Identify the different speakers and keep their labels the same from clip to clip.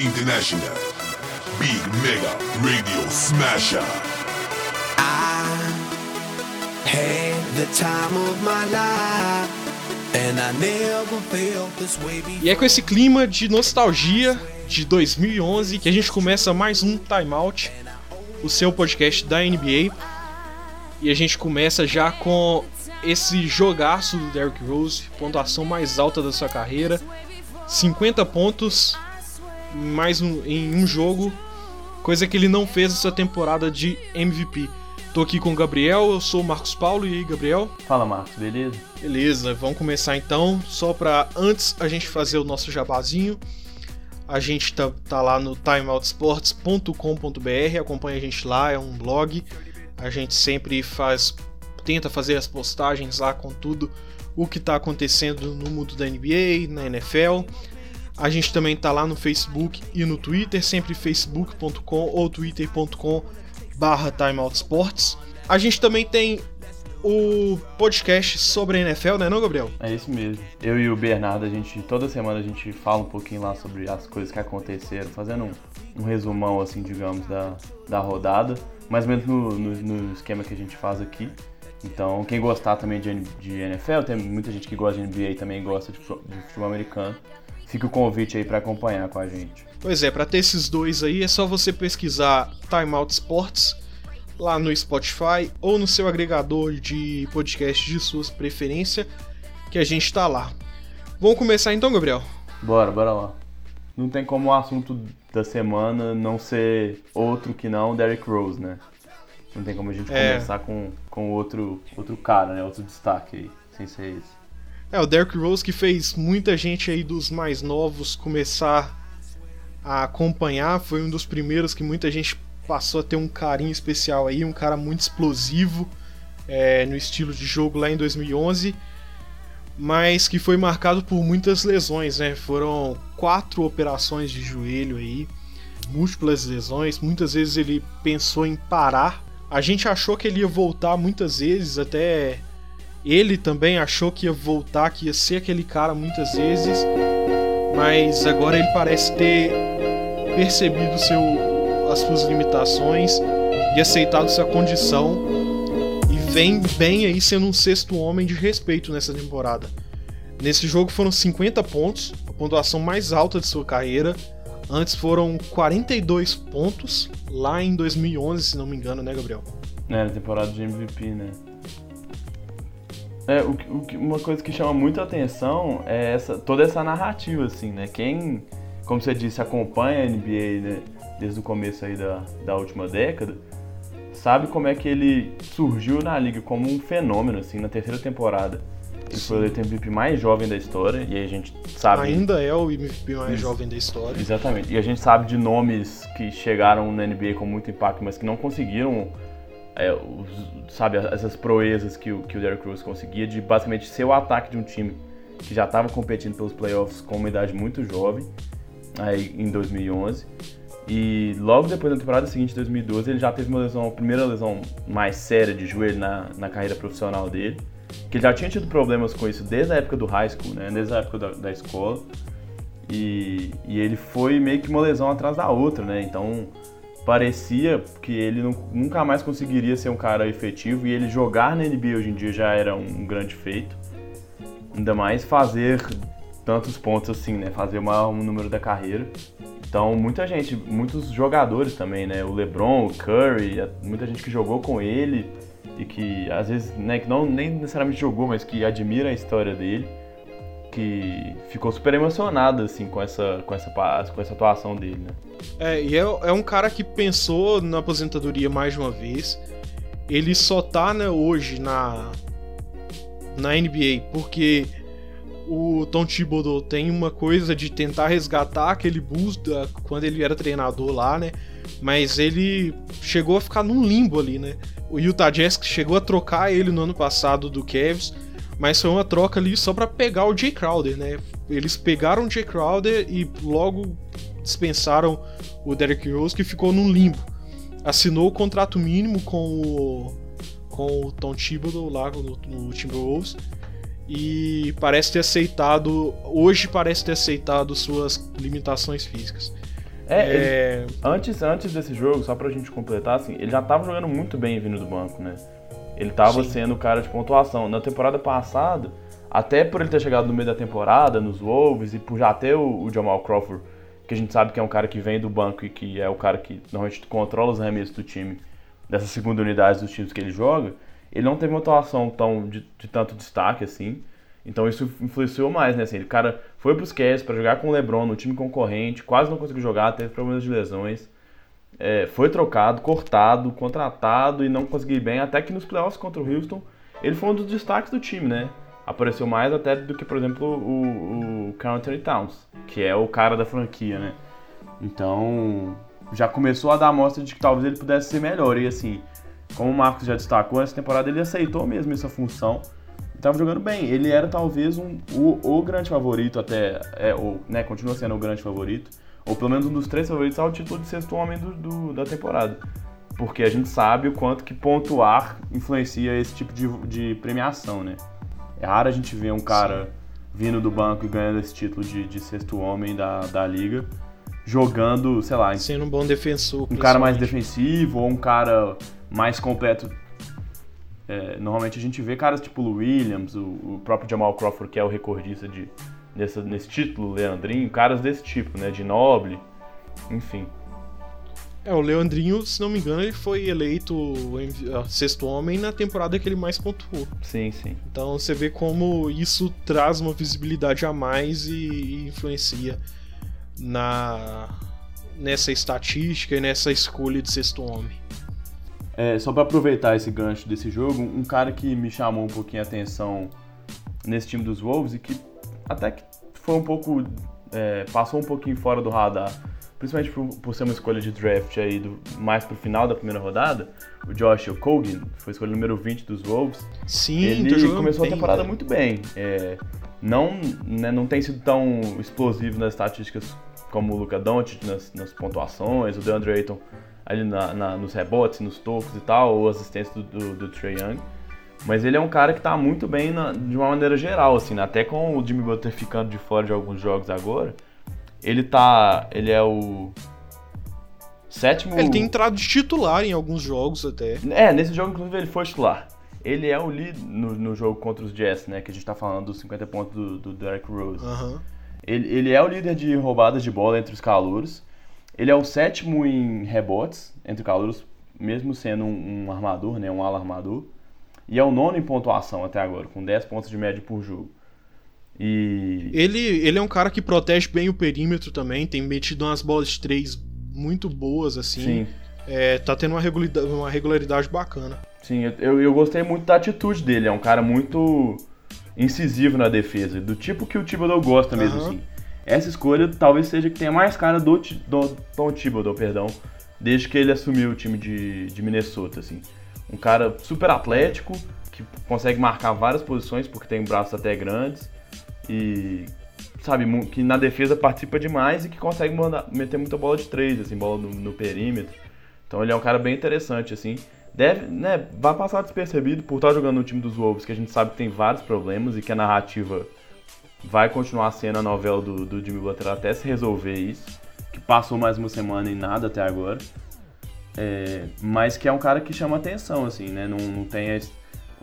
Speaker 1: International. Big Mega Radio Smasher.
Speaker 2: I had the time of my life. And I never felt this way before.
Speaker 3: E é com esse clima de nostalgia de 2011 que a gente começa mais um Timeout, o seu podcast da NBA. E a gente começa já com esse jogaço do Derrick Rose, pontuação mais alta da sua carreira, 50 pontos mais um, em um jogo, coisa que ele não fez essa temporada de MVP. Tô aqui com o Gabriel, eu sou o Marcos Paulo e aí, Gabriel?
Speaker 4: Fala, Marcos, beleza?
Speaker 3: Beleza, vamos começar então. Só para antes a gente fazer o nosso jabazinho. A gente tá, tá lá no timeoutsports.com.br, acompanha a gente lá, é um blog. A gente sempre faz tenta fazer as postagens lá com tudo o que está acontecendo no mundo da NBA, na NFL. A gente também tá lá no Facebook e no Twitter, sempre facebook.com ou twitter.com barra timeoutsports. A gente também tem o podcast sobre a NFL, né não, Gabriel?
Speaker 4: É isso mesmo. Eu e o Bernardo, a gente toda semana a gente fala um pouquinho lá sobre as coisas que aconteceram, fazendo um, um resumão assim, digamos, da, da rodada, mais ou menos no, no, no esquema que a gente faz aqui. Então, quem gostar também de, de NFL, tem muita gente que gosta de NBA e também gosta de, de futebol americano. Fica o convite aí para acompanhar com a gente.
Speaker 3: Pois é, para ter esses dois aí é só você pesquisar Timeout Sports lá no Spotify ou no seu agregador de podcast de sua preferência, que a gente tá lá. Vamos começar então, Gabriel?
Speaker 4: Bora, bora lá. Não tem como o assunto da semana não ser outro que não Derrick Rose, né? Não tem como a gente
Speaker 3: É.
Speaker 4: começar com, com outro, outro cara, né? Outro destaque aí, sem ser esse.
Speaker 3: É, o Derrick Rose que fez muita gente aí dos mais novos começar a acompanhar, foi um dos primeiros que muita gente passou a ter um carinho especial aí, um cara muito explosivo é, no estilo de jogo lá em 2011, mas que foi marcado por muitas lesões, né? Foram quatro operações de joelho aí, múltiplas lesões, muitas vezes ele pensou em parar. A gente achou que ele ia voltar muitas vezes, até ele também achou que ia voltar, que ia ser aquele cara muitas vezes, mas agora ele parece ter percebido seu, as suas limitações e aceitado sua condição e vem bem aí sendo um sexto homem de respeito nessa temporada. Nesse jogo foram 50 pontos, a pontuação mais alta de sua carreira. Antes foram 42 pontos lá em 2011, se não me engano, né, Gabriel?
Speaker 4: É, na temporada de MVP, né? É, o, o uma coisa que chama muita atenção é essa, toda essa narrativa, assim, né? Quem, como você disse, acompanha a NBA né, desde o começo aí da, da última década, sabe como é que ele surgiu na liga como um fenômeno, assim, na terceira temporada. Ele foi eleito MVP mais jovem da história, e a gente sabe...
Speaker 3: Ainda é o MVP mais jovem da história.
Speaker 4: Exatamente. E a gente sabe de nomes que chegaram na NBA com muito impacto, mas que não conseguiram, é, os- sabe, essas proezas que o, que o Derrick Rose conseguia de basicamente ser o ataque de um time que já estava competindo pelos playoffs com uma idade muito jovem, aí em 2011. E logo depois da temporada seguinte, 2012, ele já teve uma lesão, a primeira lesão mais séria de joelho na, na carreira profissional dele. Que ele já tinha tido problemas com isso desde a época do high school, né? Desde a época da, da escola. E, e ele foi meio que uma lesão atrás da outra, né? Então parecia que ele nu- nunca mais conseguiria ser um cara efetivo e ele jogar na NBA hoje em dia já era um grande feito. Ainda mais fazer tantos pontos assim, né? Fazer o maior número da carreira. Então muita gente, muitos jogadores também, né? O LeBron, o Curry, muita gente que jogou com ele e que às vezes, né, que não nem necessariamente jogou, mas que admira a história dele que ficou super emocionado assim com essa com essa com essa atuação dele, né?
Speaker 3: É, e é, é um cara que pensou na aposentadoria mais de uma vez. Ele só tá né, hoje na, na NBA porque o Tom Thibodeau tem uma coisa de tentar resgatar aquele Bulls da, quando ele era treinador lá, né? Mas ele chegou a ficar num limbo ali, né? O Utah Jazz chegou a trocar ele no ano passado do Cavs, mas foi uma troca ali só pra pegar o Jay Crowder, né? Eles pegaram o Jay Crowder e logo dispensaram o Derrick Rose, que ficou num limbo. Assinou o contrato mínimo com o, com o Tom Thibodeau lá no, no Timberwolves e parece ter aceitado, hoje parece ter aceitado suas limitações físicas.
Speaker 4: É, é... Ele, antes, antes desse jogo, só pra gente completar, assim, ele já tava jogando muito bem vindo do banco, né? Ele tava Sim. sendo o cara de pontuação. Na temporada passada, até por ele ter chegado no meio da temporada, nos Wolves, e por já ter o, o Jamal Crawford, que a gente sabe que é um cara que vem do banco e que é o cara que normalmente controla os arremessos do time, dessa segunda unidade dos times que ele joga, ele não teve uma atuação tão de, de tanto destaque assim. Então isso influenciou mais, né? Assim, o cara foi para os Cavs para jogar com o LeBron no time concorrente, quase não conseguiu jogar, teve problemas de lesões. É, foi trocado, cortado, contratado e não conseguiu bem, até que nos playoffs contra o Houston ele foi um dos destaques do time, né? Apareceu mais até do que, por exemplo, o, o Carl Anthony Towns, que é o cara da franquia, né? Então já começou a dar amostra de que talvez ele pudesse ser melhor. E assim, como o Marcos já destacou, essa temporada ele aceitou mesmo essa função estava jogando bem. Ele era talvez um, o, o grande favorito até, é, ou, né, continua sendo o grande favorito, ou pelo menos um dos três favoritos ao título de sexto homem do, do, da temporada. Porque a gente sabe o quanto que pontuar influencia esse tipo de, de premiação, né? É raro a gente ver um cara Sim. vindo do banco e ganhando esse título de, de sexto homem da, da liga, jogando, sei lá...
Speaker 3: Sendo um bom defensor.
Speaker 4: Um cara mais defensivo ou um cara mais completo é, normalmente a gente vê caras tipo o Williams, o, o, próprio Jamal Crawford, que é o recordista de, nessa, nesse título, Leandrinho, caras desse tipo, né? De Noble, enfim.
Speaker 3: É, o Leandrinho, se não me engano, ele foi eleito sexto homem na temporada que ele mais pontuou.
Speaker 4: Sim, sim.
Speaker 3: Então você vê como isso traz uma visibilidade a mais e, e influencia na nessa estatística e nessa escolha de sexto homem.
Speaker 4: É, só para aproveitar esse gancho desse jogo, um cara que me chamou um pouquinho a atenção nesse time dos Wolves e que até que foi um pouco. É, passou um pouquinho fora do radar, principalmente por, por ser uma escolha de draft aí do, mais pro final da primeira rodada, o Josh Okogie, foi a escolha número 20 dos Wolves.
Speaker 3: Sim,
Speaker 4: ele começou bem, a temporada muito bem. É, não, né, não tem sido tão explosivo nas estatísticas como o Luca Doncic nas, nas pontuações, o DeAndre Ayton ali na, na, nos rebotes, nos tocos e tal, ou assistência do, do, do Trey Young. Mas ele é um cara que tá muito bem na, de uma maneira geral, assim, né? até com o Jimmy Butler ficando de fora de alguns jogos agora, ele tá. Ele é o. Sétimo.
Speaker 3: Ele tem entrado de titular em alguns jogos até.
Speaker 4: É, nesse jogo, inclusive, ele foi titular. Ele é o líder no, no jogo contra os Jets, né? Que a gente tá falando dos 50 pontos do, do Derek Rose.
Speaker 3: Uhum.
Speaker 4: Ele, ele é o líder de roubadas de bola entre os calouros. Ele é o sétimo em rebotes entre calouros, mesmo sendo um, um armador, né, um ala armador. E é o nono em pontuação até agora, com 10 pontos de média por jogo. E...
Speaker 3: Ele, ele é um cara que protege bem o perímetro também, tem metido umas bolas de três muito boas, assim.
Speaker 4: Sim.
Speaker 3: É, tá tendo uma regularidade, uma regularidade bacana.
Speaker 4: Sim, eu, eu gostei muito da atitude dele. É um cara muito incisivo na defesa, do tipo que o Thibodeau gosta mesmo, uhum. assim. Essa escolha talvez seja que tenha mais cara do, do Tom Thibodeau, perdão, desde que ele assumiu o time de, de Minnesota, assim. Um cara super atlético, que consegue marcar várias posições porque tem braços até grandes e sabe que na defesa participa demais e que consegue mandar, meter muita bola de três, assim, bola no, no perímetro. Então ele é um cara bem interessante, assim. Deve, né, vai passar despercebido por estar jogando no time dos Wolves, que a gente sabe que tem vários problemas e que a narrativa vai continuar sendo a novela do, do Jimmy Butler até se resolver isso, que passou mais uma semana e nada até agora. É, mas que é um cara que chama atenção, assim, né? Não, não tem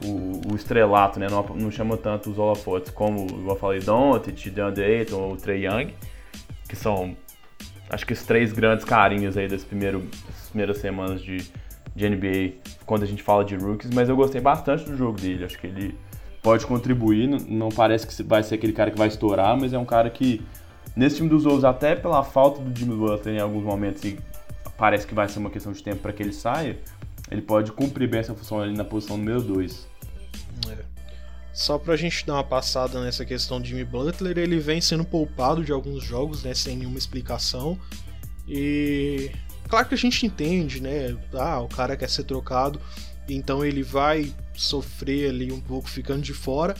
Speaker 4: o, o, estrelato, né? Não, não, chama tanto os holofotes como eu falei, Doncic, DeAndre Ayton ou Trey Young, que são, acho que os três grandes carinhos aí das, das primeiras semanas de, de NBA quando a gente fala de rookies, mas eu gostei bastante do jogo dele. Acho que ele pode contribuir. Não parece que vai ser aquele cara que vai estourar, mas é um cara que, nesse time dos Wolves, até pela falta do Jimmy Butler em alguns momentos, e parece que vai ser uma questão de tempo para que ele saia, ele pode cumprir bem essa função ali na posição número 2.
Speaker 3: É. Só pra gente dar uma passada nessa questão de Jimmy Butler, ele vem sendo poupado de alguns jogos, né, sem nenhuma explicação. E claro que a gente entende, né? Ah, o cara quer ser trocado, então ele vai sofrer ali um pouco ficando de fora,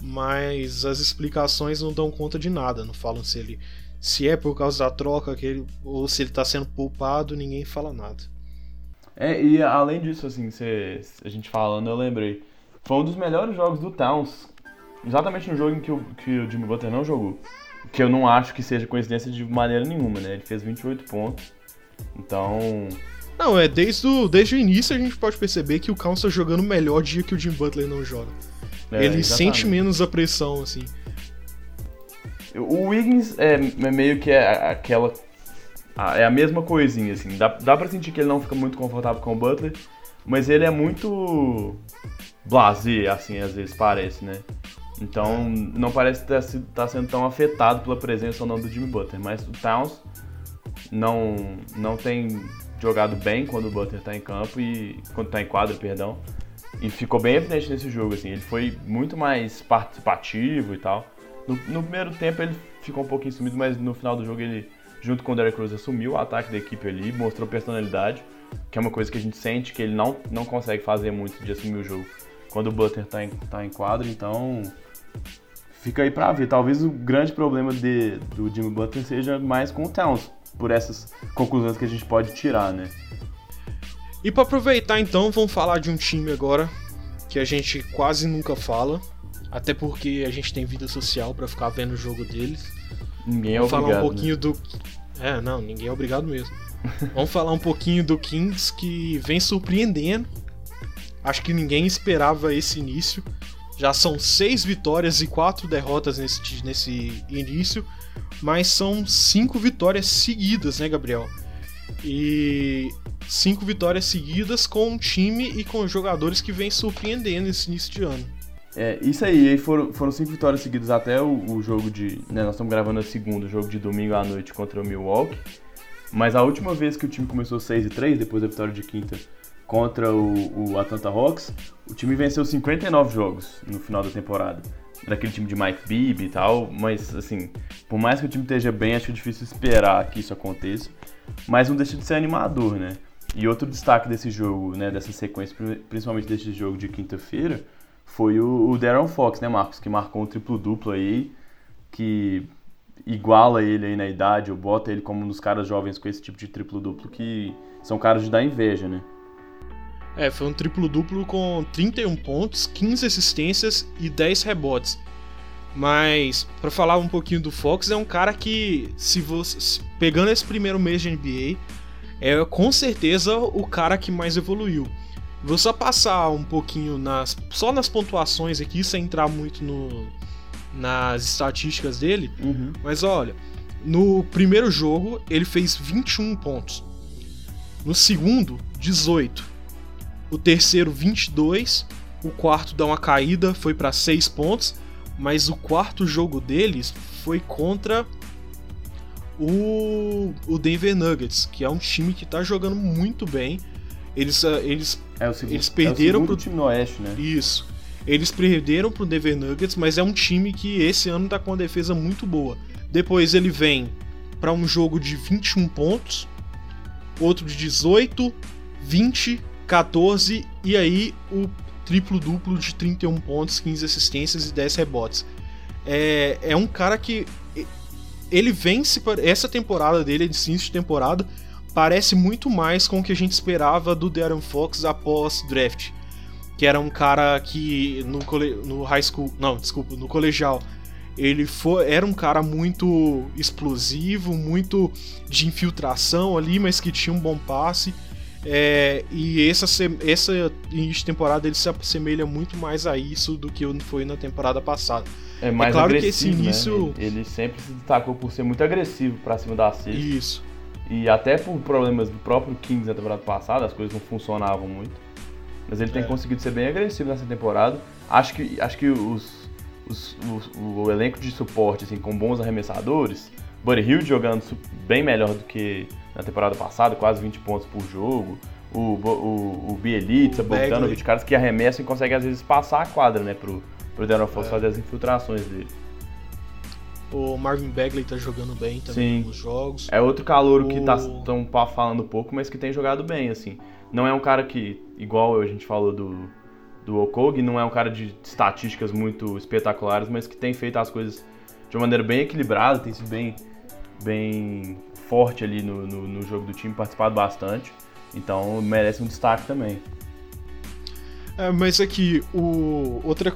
Speaker 3: mas as explicações não dão conta de nada, não falam se ele se é por causa da troca que ele, ou se ele está sendo poupado, ninguém fala nada.
Speaker 4: É, e além disso, assim, cê, a gente falando, eu lembrei. Foi um dos melhores jogos do Towns. Exatamente no jogo em que o, que o Jimmy Butler não jogou. que eu não acho que seja coincidência de maneira nenhuma, né? Ele fez 28 pontos. Então,
Speaker 3: Não, é desde o, desde o início a gente pode perceber que o Cowns tá jogando melhor dia que o Jim Butler não joga.
Speaker 4: é,
Speaker 3: Ele
Speaker 4: exatamente.
Speaker 3: sente menos a pressão, assim.
Speaker 4: O Wiggins é, é meio que é aquela. É a mesma coisinha, assim. Dá, dá pra sentir que ele não fica muito confortável com o Butler, mas ele é muito. blazer, assim, às vezes parece, né? Então não parece estar tá sendo tão afetado pela presença ou não do Jimmy Butler. Mas o Towns não, não tem jogado bem quando o Butler tá em campo e. quando tá em quadro, perdão. E ficou bem evidente nesse jogo, assim. Ele foi muito mais participativo e tal. No, no primeiro tempo ele ficou um pouquinho sumido, mas no final do jogo ele, junto com o Derrick Rose, assumiu o ataque da equipe ali, mostrou personalidade, que é uma coisa que a gente sente que ele não, não consegue fazer muito de assumir o jogo quando o Butler tá em, tá em quadro, então fica aí pra ver. Talvez o grande problema de, do Jimmy Butler seja mais com o Towns, por essas conclusões que a gente pode tirar, né?
Speaker 3: E pra aproveitar então, vamos falar de um time agora que a gente quase nunca fala, até porque a gente tem vida social pra ficar vendo o jogo deles.
Speaker 4: Ninguém é
Speaker 3: Vamos
Speaker 4: obrigado.
Speaker 3: falar um
Speaker 4: né?
Speaker 3: pouquinho do. É, não, ninguém é obrigado mesmo. Vamos falar um pouquinho do Kings que vem surpreendendo. Acho que ninguém esperava esse início. Já são seis vitórias e quatro derrotas nesse, nesse início, mas são cinco vitórias seguidas, né, Gabriel? E cinco vitórias seguidas com um time e com jogadores que vem surpreendendo esse início de ano.
Speaker 4: É, isso aí, aí foram, foram cinco vitórias seguidas até o, o jogo de. Né, nós estamos gravando a segunda, o jogo de domingo à noite contra o Milwaukee. Mas a última vez que o time começou 6 e 3, depois da vitória de quinta contra o, o Atlanta Hawks, o time venceu 59 jogos no final da temporada. Daquele time de Mike Bibby e tal, mas assim, por mais que o time esteja bem, acho difícil esperar que isso aconteça. Mas não deixa de ser animador, né? E outro destaque desse jogo, né, dessa sequência, pri- principalmente desse jogo de quinta-feira, foi o, o Darren Fox, né, Marcos? Que marcou um triplo-duplo aí, que iguala ele aí na idade, ou bota ele como um dos caras jovens com esse tipo de triplo-duplo, que são caras de dar inveja, né?
Speaker 3: É, foi um triplo-duplo com 31 pontos, 15 assistências e 10 rebotes. Mas, pra falar um pouquinho do Fox, é um cara que, se você pegando esse primeiro mês de NBA, é com certeza o cara que mais evoluiu. Vou só passar um pouquinho nas, só nas pontuações aqui, sem entrar muito no, nas estatísticas dele.
Speaker 4: Uhum.
Speaker 3: Mas olha, no primeiro jogo ele fez 21 pontos. No segundo, 18. O terceiro, 22. O quarto dá uma caída, foi para 6 pontos. Mas o quarto jogo deles foi contra o, o Denver Nuggets, que é um time que tá jogando muito bem. Eles, ah, eles
Speaker 4: É o segundo,
Speaker 3: Eles perderam
Speaker 4: é o
Speaker 3: pro-
Speaker 4: time no Oeste, né?
Speaker 3: isso. Eles perderam pro Denver Nuggets, mas é um time que esse ano tá com uma defesa muito boa. Depois ele vem para um jogo de 21 pontos, outro de 18, 20, 14 e aí o triplo duplo de 31 pontos, 15 assistências e 10 rebotes. É, é um cara que ele vence essa temporada dele, esse início de temporada, parece muito mais com o que a gente esperava do Darren Fox após draft que era um cara que no, cole... no high school, não, desculpa, no colegial, ele foi, era um cara muito explosivo, muito de infiltração ali, mas que tinha um bom passe. É, e essa, essa início de temporada ele se assemelha muito mais a isso do que foi na temporada passada.
Speaker 4: É mais
Speaker 3: claro que esse
Speaker 4: agressivo, né?
Speaker 3: início-
Speaker 4: Ele, ele sempre se destacou por ser muito agressivo pra cima da cesta.
Speaker 3: Isso.
Speaker 4: E até por problemas do próprio Kings na temporada passada, as coisas não funcionavam muito. Mas ele tem
Speaker 3: É.
Speaker 4: conseguido ser bem agressivo nessa temporada. Acho que, acho que os, os- os- o elenco de suporte, assim, com bons arremessadores, Buddy Hill jogando bem melhor do que na temporada passada, quase 20 pontos por jogo. O, o, o Bielitsa. Bogdanovic, caras que arremessam e conseguem às vezes passar a quadra, né, pro, pro Fox
Speaker 3: É.
Speaker 4: fazer as infiltrações dele.
Speaker 3: O Marvin Bagley tá jogando bem também
Speaker 4: Sim.
Speaker 3: nos jogos.
Speaker 4: É outro calouro que
Speaker 3: O-
Speaker 4: tá tão falando pouco, mas que tem jogado bem, assim. Não é um cara que, igual a gente falou do, do Okog, não é um cara de estatísticas muito espetaculares, mas que tem feito as coisas de uma maneira bem equilibrada, tem sido bem, bem forte ali no, no, no jogo do time, participado bastante. Então merece um destaque também.
Speaker 3: É, mas aqui, o outra,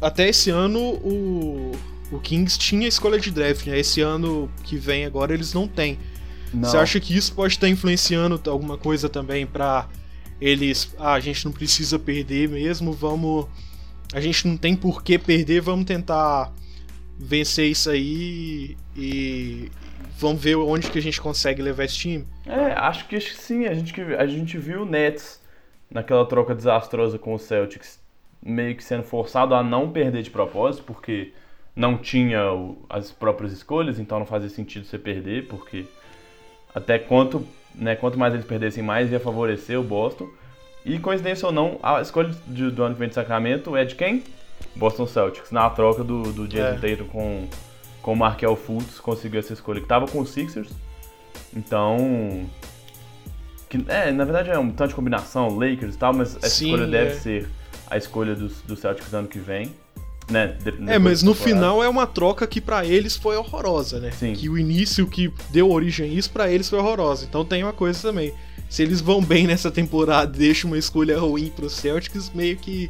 Speaker 3: até esse ano o, o Kings tinha escolha de draft, né? Esse ano que vem agora eles não têm.
Speaker 4: Não.
Speaker 3: Você acha que isso pode estar influenciando alguma coisa também pra eles, ah, a gente não precisa perder mesmo, vamos a gente não tem por que perder, vamos tentar vencer isso aí e vamos ver onde que a gente consegue levar esse time?
Speaker 4: É, acho que acho que sim. A gente, a gente viu o Nets naquela troca desastrosa com o Celtics meio que sendo forçado a não perder de propósito, porque não tinha o- as próprias escolhas, então não fazia sentido você perder, porque até quanto, né, quanto mais eles perdessem, mais ia favorecer o Boston. E coincidência ou não, a escolha de- do ano que vem de Sacramento é de quem? Boston Celtics, na troca do, do Jason
Speaker 3: É.
Speaker 4: Tatum com, com o Markel Fultz, conseguiu essa escolha que tava com os Sixers. Então, que, é, na verdade é um tanto de combinação, Lakers e tal, mas essa
Speaker 3: Sim,
Speaker 4: escolha deve
Speaker 3: é.
Speaker 4: ser a escolha dos, dos Celtics ano que vem. Né? de-
Speaker 3: É, mas no final é uma troca que pra eles foi horrorosa, né?
Speaker 4: Sim.
Speaker 3: Que o início que deu origem a isso pra eles foi horrorosa. Então tem uma coisa também. Se eles vão bem nessa temporada deixam uma escolha ruim pros Celtics, meio que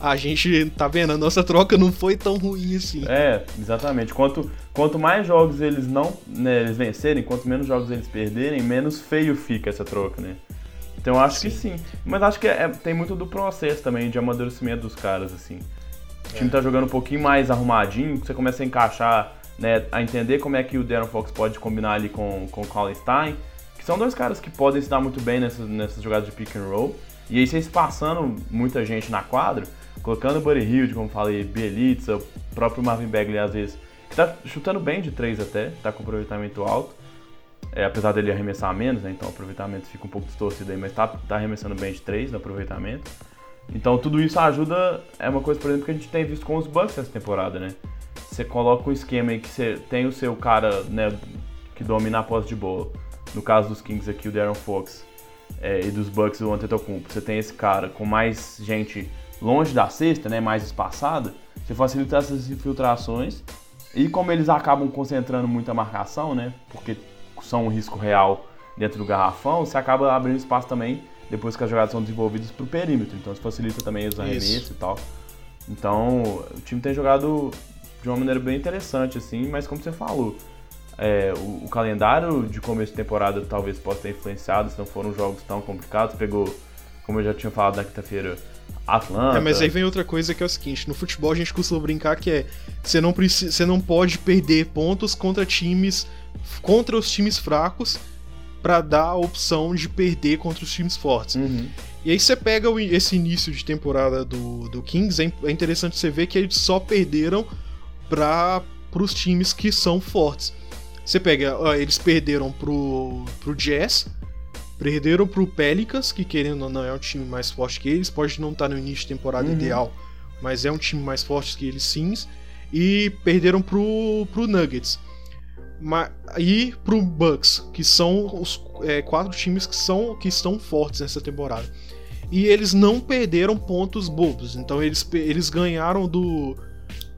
Speaker 3: a gente tá vendo, a nossa troca não foi tão ruim assim.
Speaker 4: É, exatamente. Quanto, quanto mais jogos eles não né, eles vencerem, quanto menos jogos eles perderem, menos feio fica essa troca, né? Então eu acho que sim. Mas acho que é- tem muito do processo também, de amadurecimento dos caras, assim. O time tá jogando um pouquinho mais arrumadinho, você começa a encaixar, né, a entender como é que o Darren Fox pode combinar ali com, com o Colin Stein, que são dois caras que podem se dar muito bem nessas, nessas jogadas de pick and roll. E aí vocês passando muita gente na quadra, colocando o Buddy Hield, como falei, Bielitsa, o próprio Marvin Bagley às vezes, que tá chutando bem de três até, tá com aproveitamento alto. É, apesar dele arremessar menos, né? Então o aproveitamento fica um pouco distorcido aí, mas tá, tá arremessando bem de três no aproveitamento. Então tudo isso ajuda, é uma coisa, por exemplo, que a gente tem visto com os Bucks essa temporada, né? Você coloca um esquema aí que você tem o seu cara, né, que domina a posse de bola. No caso dos Kings aqui, o Darren Fox, é, e dos Bucks, o Antetokounmpo. Você tem esse cara com mais gente longe da cesta, né, mais espaçada, você facilita essas infiltrações. E como eles acabam concentrando muita marcação, né, porque são um risco real dentro do garrafão, você acaba abrindo espaço também depois que as jogadas são desenvolvidas para o perímetro. Então isso facilita também os arremessos e tal. Então o time tem jogado de uma maneira bem interessante, assim, mas como você falou, é, o, o calendário de começo de temporada talvez possa ter influenciado, se não foram jogos tão complicados. Pegou, como eu já tinha falado na quinta-feira, Atlanta.
Speaker 3: É, mas aí vem outra coisa que é o seguinte, no futebol a gente costuma brincar que é você não precisa, você não pode perder pontos contra times contra os times fracos pra dar a opção de perder contra os times fortes.
Speaker 4: Uhum.
Speaker 3: E aí você pega esse início de temporada do, do Kings, é é interessante você ver que eles só perderam para os times que são fortes. Você pega, ó, eles perderam pro, pro Jazz, perderam pro Pelicans, que querendo ou não é um time mais forte que eles, pode não estar no início de temporada
Speaker 4: Uhum.
Speaker 3: ideal, mas é um time mais forte que eles sim, e perderam pro, pro Nuggets. E pro Bucks, que são os é, quatro times que, são, que estão fortes nessa temporada. E eles não perderam pontos bobos, então eles, eles ganharam do,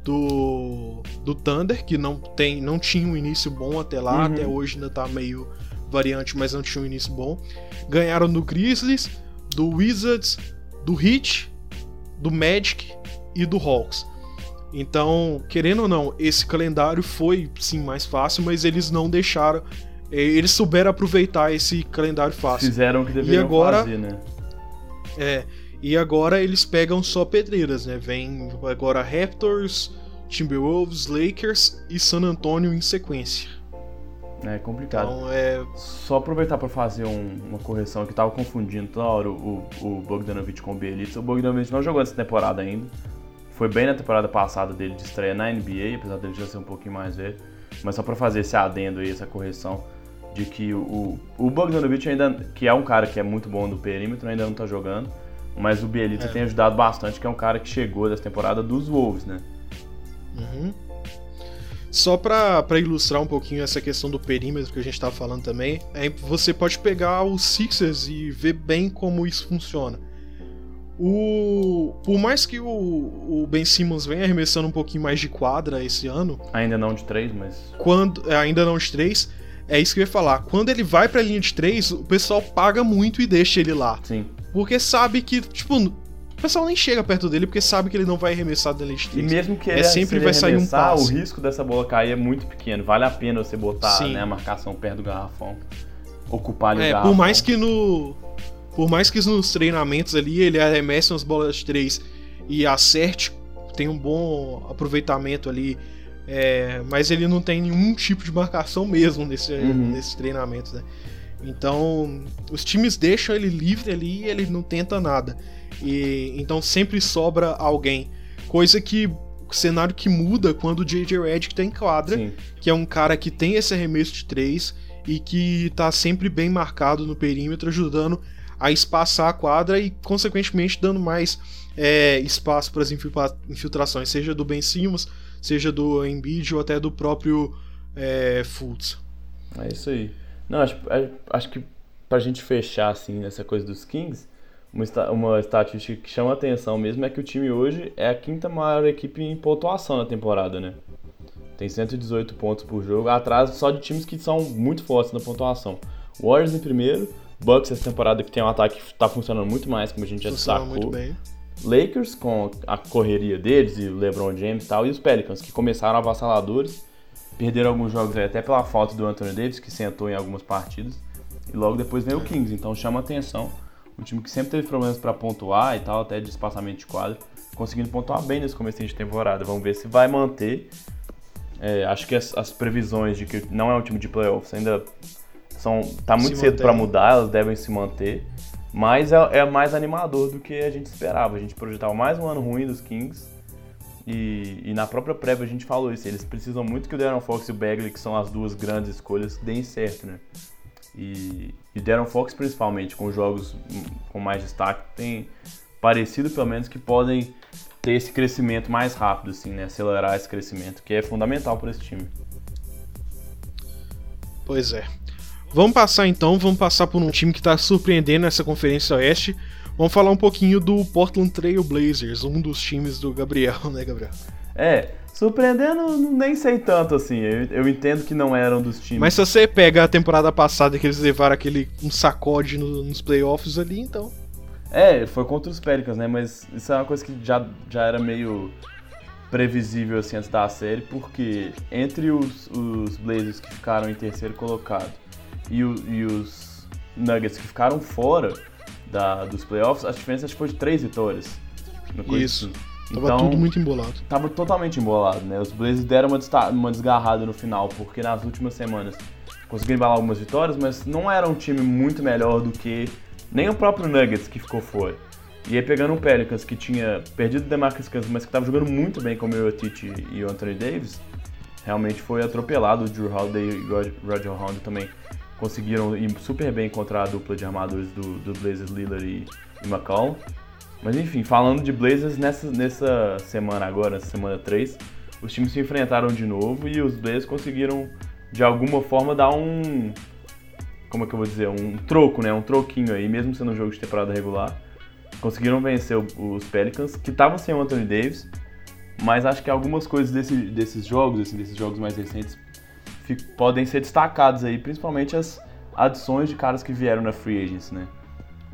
Speaker 3: do do Thunder, que não tem não tinha um início bom até lá,
Speaker 4: Uhum.
Speaker 3: até hoje ainda tá meio variante, mas não tinha um início bom. Ganharam do Grizzlies, do Wizards, do Heat, do Magic e do Hawks. Então, querendo ou não, esse calendário foi sim mais fácil, mas eles não deixaram. eh, Eles souberam aproveitar esse calendário fácil.
Speaker 4: Fizeram o que deveriam
Speaker 3: agora-
Speaker 4: fazer, né?
Speaker 3: É, e agora eles pegam só pedreiras, né? Vem agora Raptors, Timberwolves, Lakers e San Antonio em sequência.
Speaker 4: É complicado.
Speaker 3: Então é.
Speaker 4: Só aproveitar para fazer um- uma correção que tava confundindo toda hora o, o Bogdanovich com o Bielitsa. O Bogdanovich não jogou essa temporada ainda. Foi bem na temporada passada dele de estreia na NBA, apesar dele já ser um pouquinho mais velho. Mas só para fazer esse adendo aí, essa correção de que o, o Bogdanovich ainda, que é um cara que é muito bom no perímetro, ainda não tá jogando. Mas o Bielitsa
Speaker 3: É.
Speaker 4: tem ajudado bastante, que é um cara que chegou dessa temporada dos Wolves, né?
Speaker 3: Uhum. Só pra, pra ilustrar um pouquinho essa questão do perímetro que a gente tava falando também, é, você pode pegar os Sixers e ver bem como isso funciona. O, por mais que o, o Ben Simmons venha arremessando um pouquinho mais de quadra esse ano,
Speaker 4: Ainda não de três, mas.
Speaker 3: quando é, ainda não de 3, é isso que eu ia falar. Quando ele vai pra linha de 3, o pessoal paga muito e deixa ele lá.
Speaker 4: Sim.
Speaker 3: Porque sabe que, tipo, pessoal nem chega perto dele porque sabe que ele não vai arremessar da linha de
Speaker 4: E
Speaker 3: três.
Speaker 4: mesmo que
Speaker 3: É,
Speaker 4: ele,
Speaker 3: sempre
Speaker 4: se ele
Speaker 3: vai sair um passe.
Speaker 4: o risco dessa bola cair é muito pequeno. Vale a pena você botar né, a marcação perto do garrafão. Ocupar ali o
Speaker 3: É,
Speaker 4: garrafão.
Speaker 3: por mais que no. Por mais que nos treinamentos ali ele arremesse umas bolas de três e acerte, tem um bom aproveitamento ali. é, mas ele não tem nenhum tipo de marcação mesmo nesse,
Speaker 4: Uhum.
Speaker 3: nesses treinamentos, né? Então, os times deixam ele livre ali e ele não tenta nada. E então sempre sobra alguém. Coisa que cenário que muda quando o JJ Redick tá em quadra,
Speaker 4: Sim.
Speaker 3: que é um cara que tem esse arremesso de três e que tá sempre bem marcado no perímetro, ajudando a espaçar a quadra e, consequentemente, dando mais é, espaço para as infiltrações, seja do Ben Simmons, seja do Embiid ou até do próprio é, Fultz.
Speaker 4: É isso aí. Não, acho, é- acho que pra gente fechar assim nessa coisa dos Kings, uma, uma estatística que chama atenção mesmo é que o time hoje é a quinta maior equipe em pontuação na temporada, né? Tem 118 pontos por jogo, atrás só de times que são muito fortes na pontuação. Warriors em primeiro, Bucks essa temporada que tem um ataque que tá funcionando muito mais, como a gente já
Speaker 3: Funciona
Speaker 4: destacou.
Speaker 3: muito bem.
Speaker 4: Lakers com a correria deles e o LeBron James e tal, e os Pelicans que começaram avassaladores, perderam alguns jogos aí até pela falta do Anthony Davis, que sentou em algumas partidas, e logo depois veio o Kings, então chama atenção. Um time que sempre teve problemas para pontuar e tal, até de espaçamento de quadro, conseguindo pontuar bem nesse começo de temporada. Vamos ver se vai manter. É, acho que as, as previsões de que não é um time de playoffs ainda são tá muito
Speaker 3: Se
Speaker 4: cedo para mudar, elas devem se manter. Mas é, é mais animador do que a gente esperava. A gente projetava mais um ano ruim dos Kings. E, e na própria prévia a gente falou isso. Eles precisam muito que o Darren Fox e o Bagley, que são as duas grandes escolhas, deem certo, né? E, e o Darren Fox, principalmente, com jogos com mais destaque, tem parecido pelo menos que podem ter esse crescimento mais rápido, assim, né? Acelerar esse crescimento, que é fundamental para esse time.
Speaker 3: Pois é. Vamos passar então, vamos passar por um time que está surpreendendo nessa Conferência Oeste. Vamos falar um pouquinho do Portland Trail Blazers, um dos times do Gabriel, né, Gabriel?
Speaker 4: É, surpreendendo, nem sei tanto assim. Eu, eu entendo que não eram dos times.
Speaker 3: Mas se você pega a temporada passada que eles levaram aquele um sacode no- nos playoffs ali, então.
Speaker 4: É, foi contra os Pelicans, né? Mas isso é uma coisa que já, já era meio previsível assim antes da série, porque entre os, os Blazers que ficaram em terceiro colocado e, o- e os Nuggets que ficaram fora da, dos playoffs, a diferença acho que foi de três vitórias.
Speaker 3: Isso.
Speaker 4: assim.
Speaker 3: Tava
Speaker 4: Então,
Speaker 3: tudo muito embolado.
Speaker 4: tava totalmente embolado, né? Os Blazers deram uma, uma desgarrada no final, porque nas últimas semanas conseguiram embalar algumas vitórias, mas não era um time muito melhor do que nem o próprio Nuggets que ficou fora. E aí pegando o Pelicans, que tinha perdido o DeMarcus Cousins, mas que tava jogando muito bem com o Mirotic e o Anthony Davis, realmente foi atropelado. O Drew Holiday e o Roger Rondo também conseguiram ir super bem contra a dupla de armadores do, do Blazers, Lillard e, e McCollum. Mas enfim, falando de Blazers, nessa, nessa semana agora, semana 3, os times se enfrentaram de novo e os Blazers conseguiram, de alguma forma, dar um. Como é que eu vou dizer? Um troco, né? Um troquinho aí, mesmo sendo um jogo de temporada regular. Conseguiram vencer os Pelicans, que estavam sem o Anthony Davis, mas acho que algumas coisas desse- desses jogos, assim, desses jogos mais recentes, fi- podem ser destacadas aí, principalmente as adições de caras que vieram na Free Agents, né?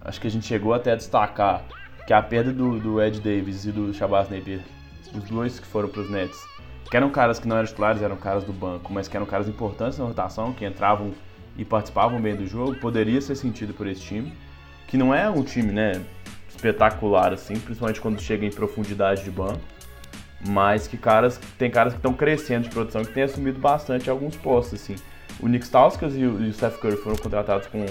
Speaker 4: Acho que a gente chegou até a destacar que a perda do, do Ed Davis e do Shabazz Napier, os dois que foram para os Nets, que eram caras que não eram titulares, eram caras do banco, mas que eram caras importantes na rotação, que entravam e participavam bem do jogo, poderia ser sentido por esse time, que não é um time, né, espetacular assim, principalmente quando chega em profundidade de banco, mas que caras, tem caras que estão crescendo de produção, que têm assumido bastante alguns postos, assim. O Nick Stauskas e o, o Steph Curry foram contratados com o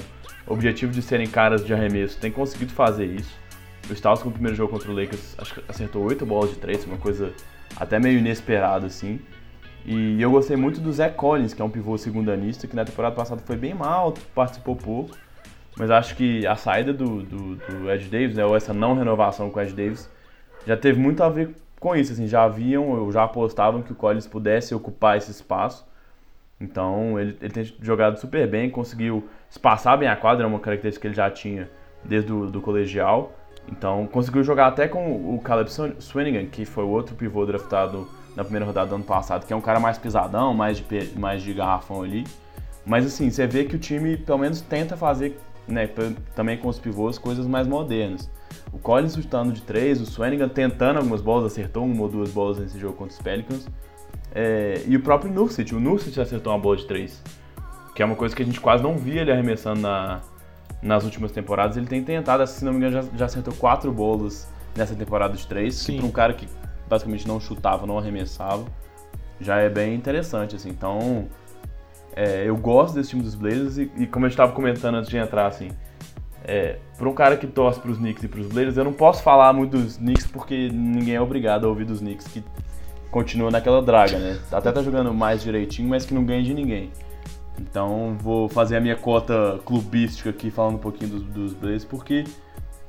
Speaker 4: objetivo de serem caras de arremesso, têm conseguido fazer isso. O Stauskas no primeiro jogo contra o Lakers acho que acertou 8 bolas de 3, uma coisa até meio inesperada, assim. E eu gostei muito do Zé Collins, que é um pivô segundanista, que na temporada passada foi bem mal, participou pouco. Mas acho que a saída do, do, do Ed Davis, né, ou essa não renovação com o Ed Davis, já teve muito a ver com isso. Assim, já haviam, ou já apostavam que o Collins pudesse ocupar esse espaço. Então ele, ele tem jogado super bem, conseguiu espaçar bem a quadra, é uma característica que ele já tinha desde o do colegial. Então conseguiu jogar até com o Caleb Swanigan, que foi o outro pivô draftado na primeira rodada do ano passado, que é um cara mais pisadão, mais de, mais de garrafão ali. Mas assim, você vê que o time pelo menos tenta fazer, né, também com os pivôs, coisas mais modernas. O Collins chutando de três, o Swanigan tentando algumas bolas, acertou uma ou duas bolas nesse jogo contra os Pelicans. É, e o próprio Nurkic, o Nurkic acertou uma bola de três, que é uma coisa que a gente quase não via ele arremessando na, nas últimas temporadas. Ele tem tentado, se não me engano, já, já acertou quatro bolas nessa temporada de três, Sim. que para um cara que basicamente não chutava, não arremessava, já é bem interessante, assim. Então, é, eu gosto desse time dos Blazers e, e como eu estava comentando antes de entrar, assim, é, para um cara que torce para os Knicks e para os Blazers, eu não posso falar muito dos Knicks porque ninguém é obrigado a ouvir dos Knicks que continua naquela draga, né? Até tá jogando mais direitinho, mas que não ganha de ninguém. Então vou fazer a minha cota clubística aqui falando um pouquinho dos, dos Blazers, porque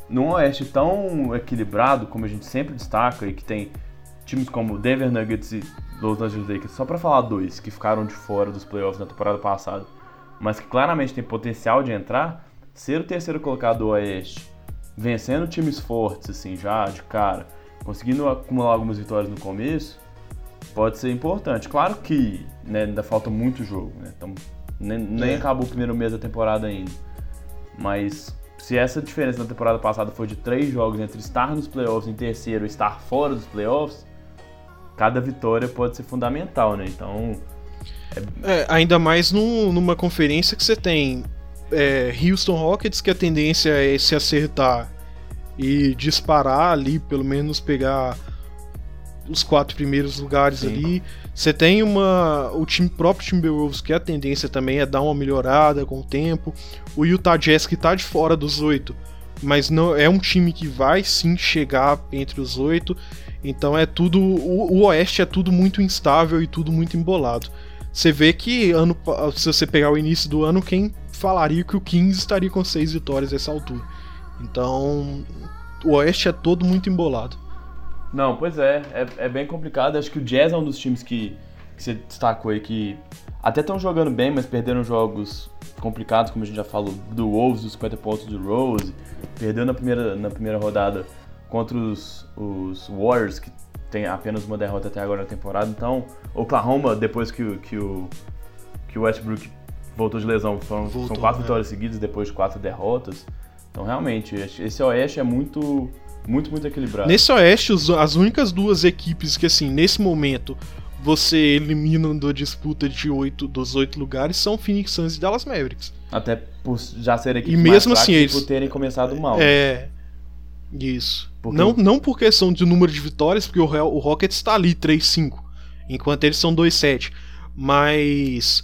Speaker 4: num Oeste tão equilibrado, como a gente sempre destaca, e que tem times como Denver Nuggets e Los Angeles Lakers, só para falar dois que ficaram de fora dos playoffs na temporada passada, mas que claramente tem potencial de entrar, ser o terceiro colocado do Oeste, vencendo times fortes, assim, já de cara, conseguindo acumular algumas vitórias no começo, pode ser importante. Claro que né, ainda falta muito jogo, né? Então, nem, nem é. acabou o primeiro mês da temporada ainda. Mas se essa diferença na temporada passada foi de três jogos entre estar nos playoffs em terceiro e estar fora dos playoffs, cada vitória pode ser fundamental, né? Então.
Speaker 3: É... É, ainda mais num, numa conferência que você tem é, Houston Rockets, que a tendência é se acertar e disparar ali, pelo menos pegar os quatro primeiros lugares Sim. ali. Você tem uma o time próprio Timberwolves que a tendência também é dar uma melhorada com o tempo. O Utah Jazz que tá de fora dos oito, mas não é um time que vai sim chegar entre os oito. Então é tudo o, o Oeste é tudo muito instável e tudo muito embolado. Você vê que ano se você pegar o início do ano, quem falaria que o Kings estaria com seis vitórias nessa altura. Então, o Oeste é todo muito embolado.
Speaker 4: Não, pois é, é, é, bem complicado. Acho que o Jazz é um dos times que, que você destacou aí que até estão jogando bem, mas perderam jogos complicados, como a gente já falou, do Wolves, dos 50 pontos do Rose, perdeu na primeira, na primeira rodada contra os, os Warriors, que tem apenas uma derrota até agora na temporada. Então, Oklahoma, depois que, que, o, que o Westbrook voltou de lesão, foram, voltou, são quatro né? vitórias seguidas depois de quatro derrotas. Então, realmente, esse Oeste é muito muito, muito equilibrado.
Speaker 3: Nesse Oeste, as únicas duas equipes que, assim, nesse momento você elimina da disputa de oito dos oito lugares são Phoenix Suns e Dallas Mavericks.
Speaker 4: Até por já ser equipes
Speaker 3: e mesmo assim,
Speaker 4: eles, por terem começado mal.
Speaker 3: É. Isso. Porque... Não, não por questão de número de vitórias, porque o, o Rockets está ali 3-5, enquanto eles são 2-7. Mas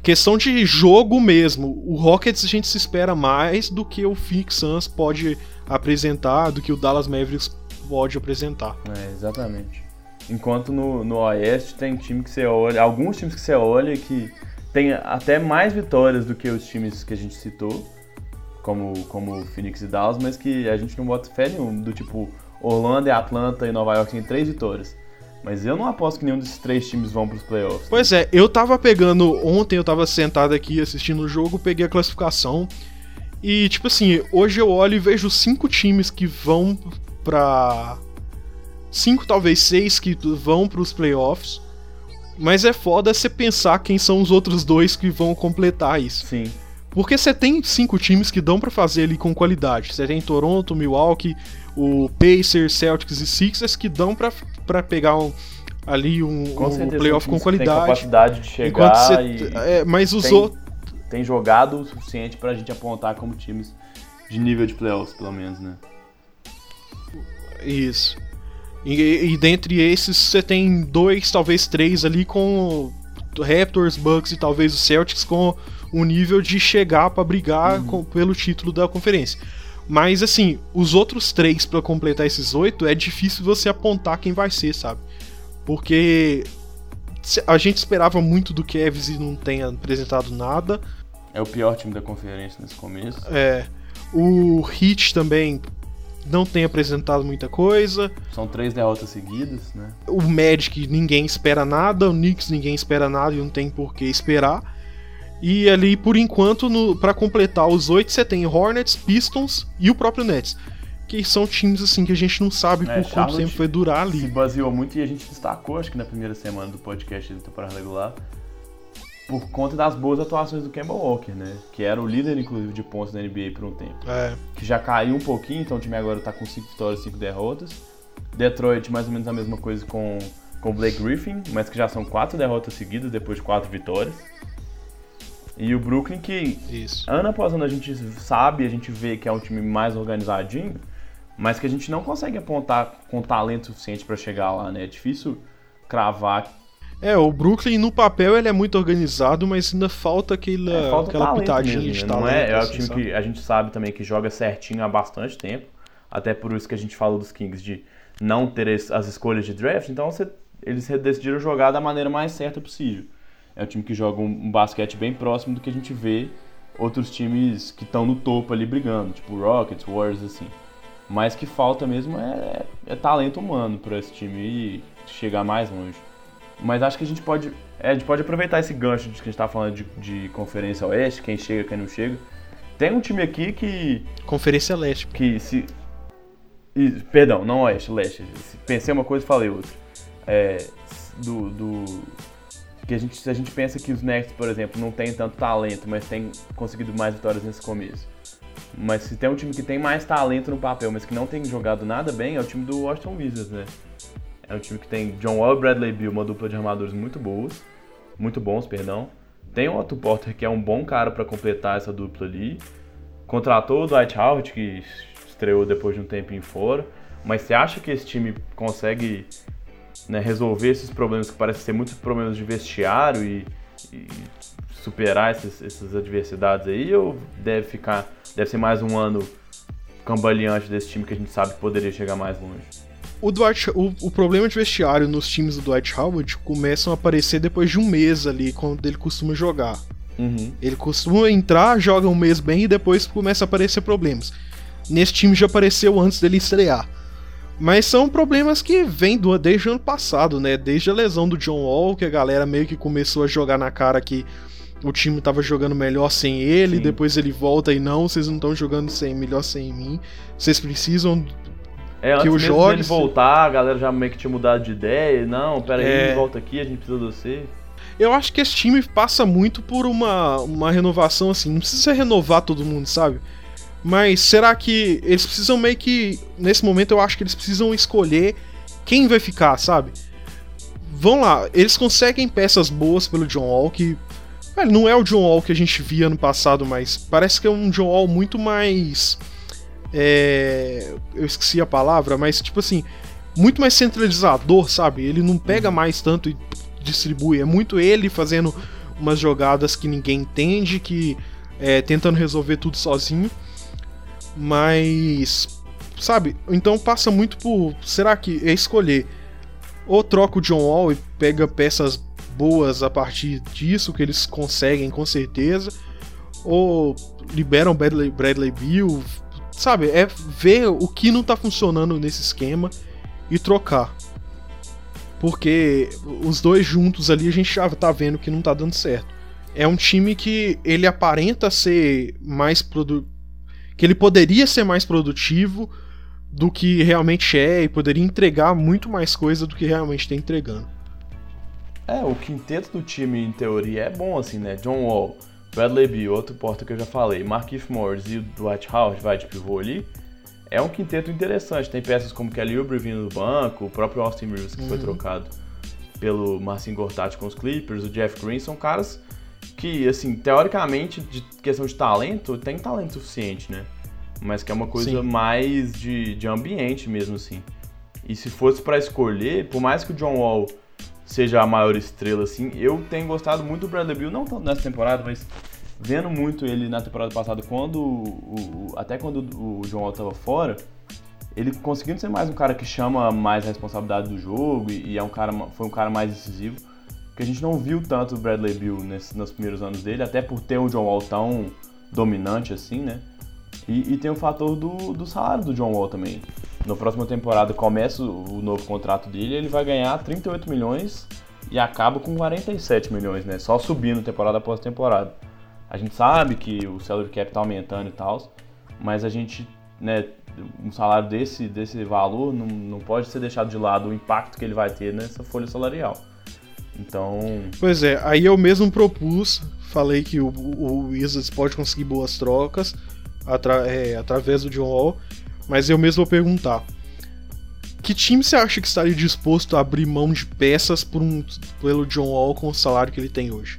Speaker 3: questão de jogo mesmo, o Rockets a gente se espera mais do que o Phoenix Suns pode apresentar do que o Dallas Mavericks pode apresentar.
Speaker 4: É, exatamente. Enquanto no, no Oeste tem time que você olha, alguns times que você olha que tem até mais vitórias do que os times que a gente citou, como, como Phoenix e Dallas, mas que a gente não bota fé nenhum, do tipo Orlando, Atlanta e Nova York tem três vitórias. Mas eu não aposto que nenhum desses três times vão para os playoffs.
Speaker 3: Pois é, eu tava pegando. Ontem eu tava sentado aqui assistindo o jogo, peguei a classificação e, tipo assim, hoje eu olho e vejo cinco times que vão pra. Cinco, talvez seis que vão pros playoffs. Mas é foda você pensar quem são os outros dois que vão completar isso.
Speaker 4: Sim.
Speaker 3: Porque você tem cinco times que dão para fazer ali com qualidade. Você tem Toronto, Milwaukee, o Pacers, Celtics e Sixers que dão para pegar um, ali um, com um playoff com qualidade. Tem
Speaker 4: capacidade de chegar você, e
Speaker 3: é, mas os outros
Speaker 4: tem jogado o suficiente para a gente apontar como times de nível de playoffs, pelo menos, né?
Speaker 3: Isso. E, e dentre esses você tem dois, talvez três ali com Raptors, Bucks e talvez os Celtics com um nível de chegar para brigar uhum. com, pelo título da conferência. Mas assim, os outros três para completar esses oito é difícil você apontar quem vai ser, sabe? Porque a gente esperava muito do Cavs e não tem apresentado nada.
Speaker 4: É o pior time da conferência nesse começo.
Speaker 3: É. O Heat também não tem apresentado muita coisa.
Speaker 4: São três derrotas seguidas, né?
Speaker 3: O Magic ninguém espera nada, o Knicks ninguém espera nada e não tem por que esperar. E ali, por enquanto, para completar os oito, você tem Hornets, Pistons e o próprio Nets. Que são times assim que a gente não sabe é, por quanto tempo vai durar ali.
Speaker 4: Se baseou muito e a gente destacou, acho que na primeira semana do podcast da temporada regular, por conta das boas atuações do Kemba Walker, né? Que era o líder, inclusive, de pontos da NBA por um tempo.
Speaker 3: É.
Speaker 4: Que já caiu um pouquinho, então o time agora tá com 5 vitórias e 5 derrotas. Detroit, mais ou menos a mesma coisa com com o Blake Griffin, mas que já são quatro derrotas seguidas depois de quatro vitórias. E o Brooklyn, que
Speaker 3: Isso.
Speaker 4: ano após ano a gente sabe, a gente vê que é um time mais organizadinho, mas que a gente não consegue apontar com talento suficiente para chegar lá, né? É difícil cravar.
Speaker 3: É, o Brooklyn no papel ele é muito organizado, mas ainda falta aquela,
Speaker 4: É, falta
Speaker 3: aquela pitadinha
Speaker 4: mesmo,
Speaker 3: de talento.
Speaker 4: Não é, é o
Speaker 3: assim,
Speaker 4: time
Speaker 3: sabe?
Speaker 4: que a gente sabe também que joga certinho há bastante tempo. Até por isso que a gente falou dos Kings de não ter as escolhas de draft, então você- eles decidiram jogar da maneira mais certa possível. É um time que joga um, basquete bem próximo do que a gente vê outros times que estão no topo ali brigando, tipo Rockets, Warriors, assim. Mas que falta mesmo é, é talento humano para esse time chegar mais longe. Mas acho que a gente pode, é, a gente pode aproveitar esse gancho de que a gente tá falando de, de Conferência Oeste, quem chega, quem não chega. Tem um time aqui que,
Speaker 3: Conferência Leste.
Speaker 4: que se. e- perdão, não Oeste, Leste. Se Pensei uma coisa e falei outra. É, do, do. Que a gente, se a gente pensa que os Nets, por exemplo, não tem tanto talento, mas tem conseguido mais vitórias nesse começo. Mas se tem um time que tem mais talento no papel, mas que não tem jogado nada bem, é o time do Washington Wizards, né? É um time que tem John Wall e Bradley Beal, uma dupla de armadores muito boas, muito bons, perdão. Tem o Otto Porter, que é um bom cara pra completar essa dupla ali. Contratou o Dwight Howard, que estreou depois de um tempinho fora. Mas você acha que esse time consegue né, resolver esses problemas que parecem ser muitos problemas de vestiário e, e superar esses- essas adversidades aí? Ou deve ficar, deve ser mais um ano cambaleante desse time que a gente sabe que poderia chegar mais longe?
Speaker 3: O, Dwight, o, o problema de vestiário nos times do Dwight Howard começam a aparecer depois de um mês ali, quando ele costuma jogar.
Speaker 4: Uhum.
Speaker 3: Ele costuma entrar, joga um mês bem e depois começa a aparecer problemas. Nesse time já apareceu antes dele estrear. Mas são problemas que vêm do, desde o ano passado, né? Desde a lesão do John Wall, que a galera meio que começou a jogar na cara que o time tava jogando melhor sem ele,
Speaker 4: Sim.
Speaker 3: depois ele volta e não, vocês não estão jogando sem, melhor sem mim. Vocês precisam
Speaker 4: É,
Speaker 3: Que o
Speaker 4: dele
Speaker 3: se-
Speaker 4: voltar, a galera já meio que tinha mudado de ideia. Não, pera aí,
Speaker 3: É.
Speaker 4: volta aqui, a gente precisa de você.
Speaker 3: Eu acho que esse time passa muito por uma, uma renovação assim. Não precisa renovar todo mundo, sabe? Mas será que eles precisam meio que. Nesse momento eu acho que eles precisam escolher quem vai ficar, sabe? Vão lá, eles conseguem peças boas pelo John Wall, que. Velho, não é o John Wall que a gente via ano passado, mas parece que é um John Wall muito mais. É, eu esqueci a palavra, mas tipo assim, muito mais centralizador, sabe? Ele não pega mais tanto e distribui, é muito ele fazendo umas jogadas que ninguém entende, que é, tentando resolver tudo sozinho. Mas, sabe? Então passa muito por. Será que é escolher? Ou troca o John Wall e pega peças boas a partir disso, que eles conseguem com certeza. Ou liberam Bradley, Bradley Bill. Sabe? É ver o que não tá funcionando nesse esquema e trocar. Porque os dois juntos ali a gente já tá vendo que não tá dando certo. É um time que ele aparenta ser mais produ... que ele poderia ser mais produtivo do que realmente é e poderia entregar muito mais coisa do que realmente tá entregando.
Speaker 4: É, o quinteto do time, em teoria, é bom, assim, né? John Wall, Bradley Beal, outro porta que eu já falei, Markieff Morris e o Dwight Howard, vai de pivô ali. É um quinteto interessante. Tem peças como Kelly Oubre vindo do banco, o próprio Austin Reeves, que foi trocado pelo Marcin Gortat com os Clippers, o Jeff Green, são caras que, assim, teoricamente, de questão de talento, tem talento suficiente, né? Mas que é uma coisa
Speaker 3: Sim.
Speaker 4: mais de, de ambiente mesmo, assim. E se fosse pra escolher, por mais que o John Wall seja a maior estrela, assim, eu tenho gostado muito do Bradley Beal, não tanto nessa temporada, mas vendo muito ele na temporada passada, quando o, o- até quando o John Wall tava fora, ele conseguindo ser mais um cara que chama mais a responsabilidade do jogo e, e é um cara, foi um cara mais decisivo, que a gente não viu tanto o Bradley Beal nesse- nos primeiros anos dele, até por ter o John Wall tão dominante assim, né? E, e tem o fator do, do salário do John Wall também. Na próxima temporada começa o, o novo contrato dele, ele vai ganhar 38 milhões e acaba com 47 milhões, né? Só subindo temporada após temporada. A gente sabe que o salary cap tá aumentando e tal, mas a gente, né, um salário desse, desse valor não, não pode ser deixado de lado o impacto que ele vai ter nessa folha salarial. Então.
Speaker 3: Pois é, aí eu mesmo propus, falei que o, o Wizards pode conseguir boas trocas atra é, através do John Wall, mas eu mesmo vou perguntar. Que time você acha que estaria disposto a abrir mão de peças por um, pelo John Wall com o salário que ele tem hoje?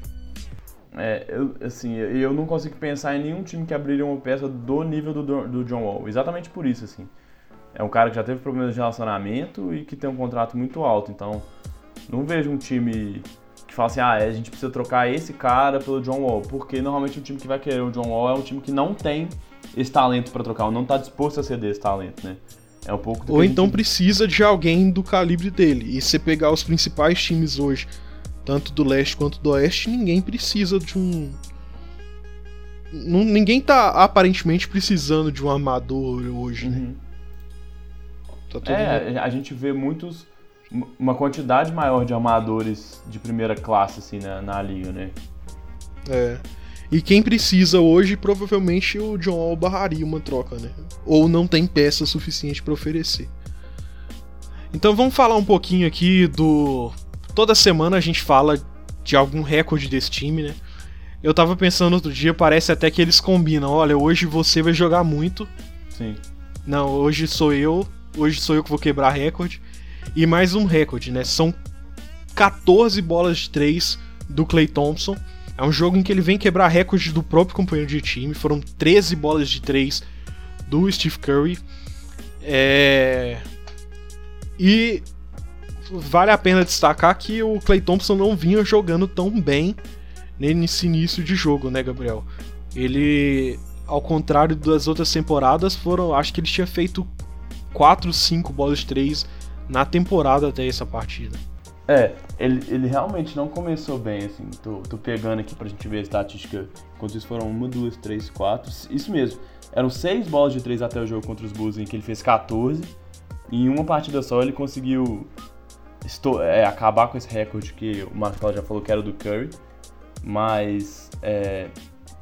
Speaker 4: É, eu, assim, eu não consigo pensar em nenhum time que abriria uma peça do nível do, do John Wall. Exatamente por isso, assim. É um cara que já teve problemas de relacionamento e que tem um contrato muito alto. Então, não vejo um time que fala assim, ah, a gente precisa trocar esse cara pelo John Wall. Porque normalmente o time que vai querer o John Wall é um time que não tem esse talento para trocar, ou não está disposto a ceder esse talento, né? É um pouco
Speaker 3: Ou então gente... precisa de alguém do calibre dele. E se pegar os principais times hoje tanto do leste quanto do oeste, ninguém precisa de um. ninguém tá aparentemente precisando de um armador hoje, né? uhum.
Speaker 4: Tá é, mundo... a gente vê muitos. Uma quantidade maior de armadores de primeira classe, assim, na, na liga, né?
Speaker 3: É. E quem precisa hoje, provavelmente o John Wall barraria uma troca, né? Ou não tem peça suficiente para oferecer. Então vamos falar um pouquinho aqui do toda semana a gente fala de algum recorde desse time, né? Eu tava pensando outro dia, parece até que eles combinam. Olha, hoje você vai jogar muito.
Speaker 4: Sim.
Speaker 3: Não, hoje sou eu. Hoje sou eu que vou quebrar recorde. E mais um recorde, né? São 14 bolas de 3 do Clay Thompson. É um jogo em que ele vem quebrar recorde do próprio companheiro de time. Foram 13 bolas de 3 do Steve Curry. É... E vale a pena destacar que o Clay Thompson não vinha jogando tão bem nesse início de jogo, né, Gabriel? Ele, ao contrário das outras temporadas, foram, acho que ele tinha feito 4, 5 bolas de 3 na temporada até essa partida.
Speaker 4: É, ele, ele realmente não começou bem, assim. Tô, tô pegando aqui pra gente ver a estatística. Enquanto isso foram 1, 2, 3, 4. Isso mesmo. Eram 6 bolas de 3 até o jogo contra os Bulls, em que ele fez 14. E em uma partida só ele conseguiu estou, é, acabar com esse recorde que o Marcelo já falou que era do Curry, mas é,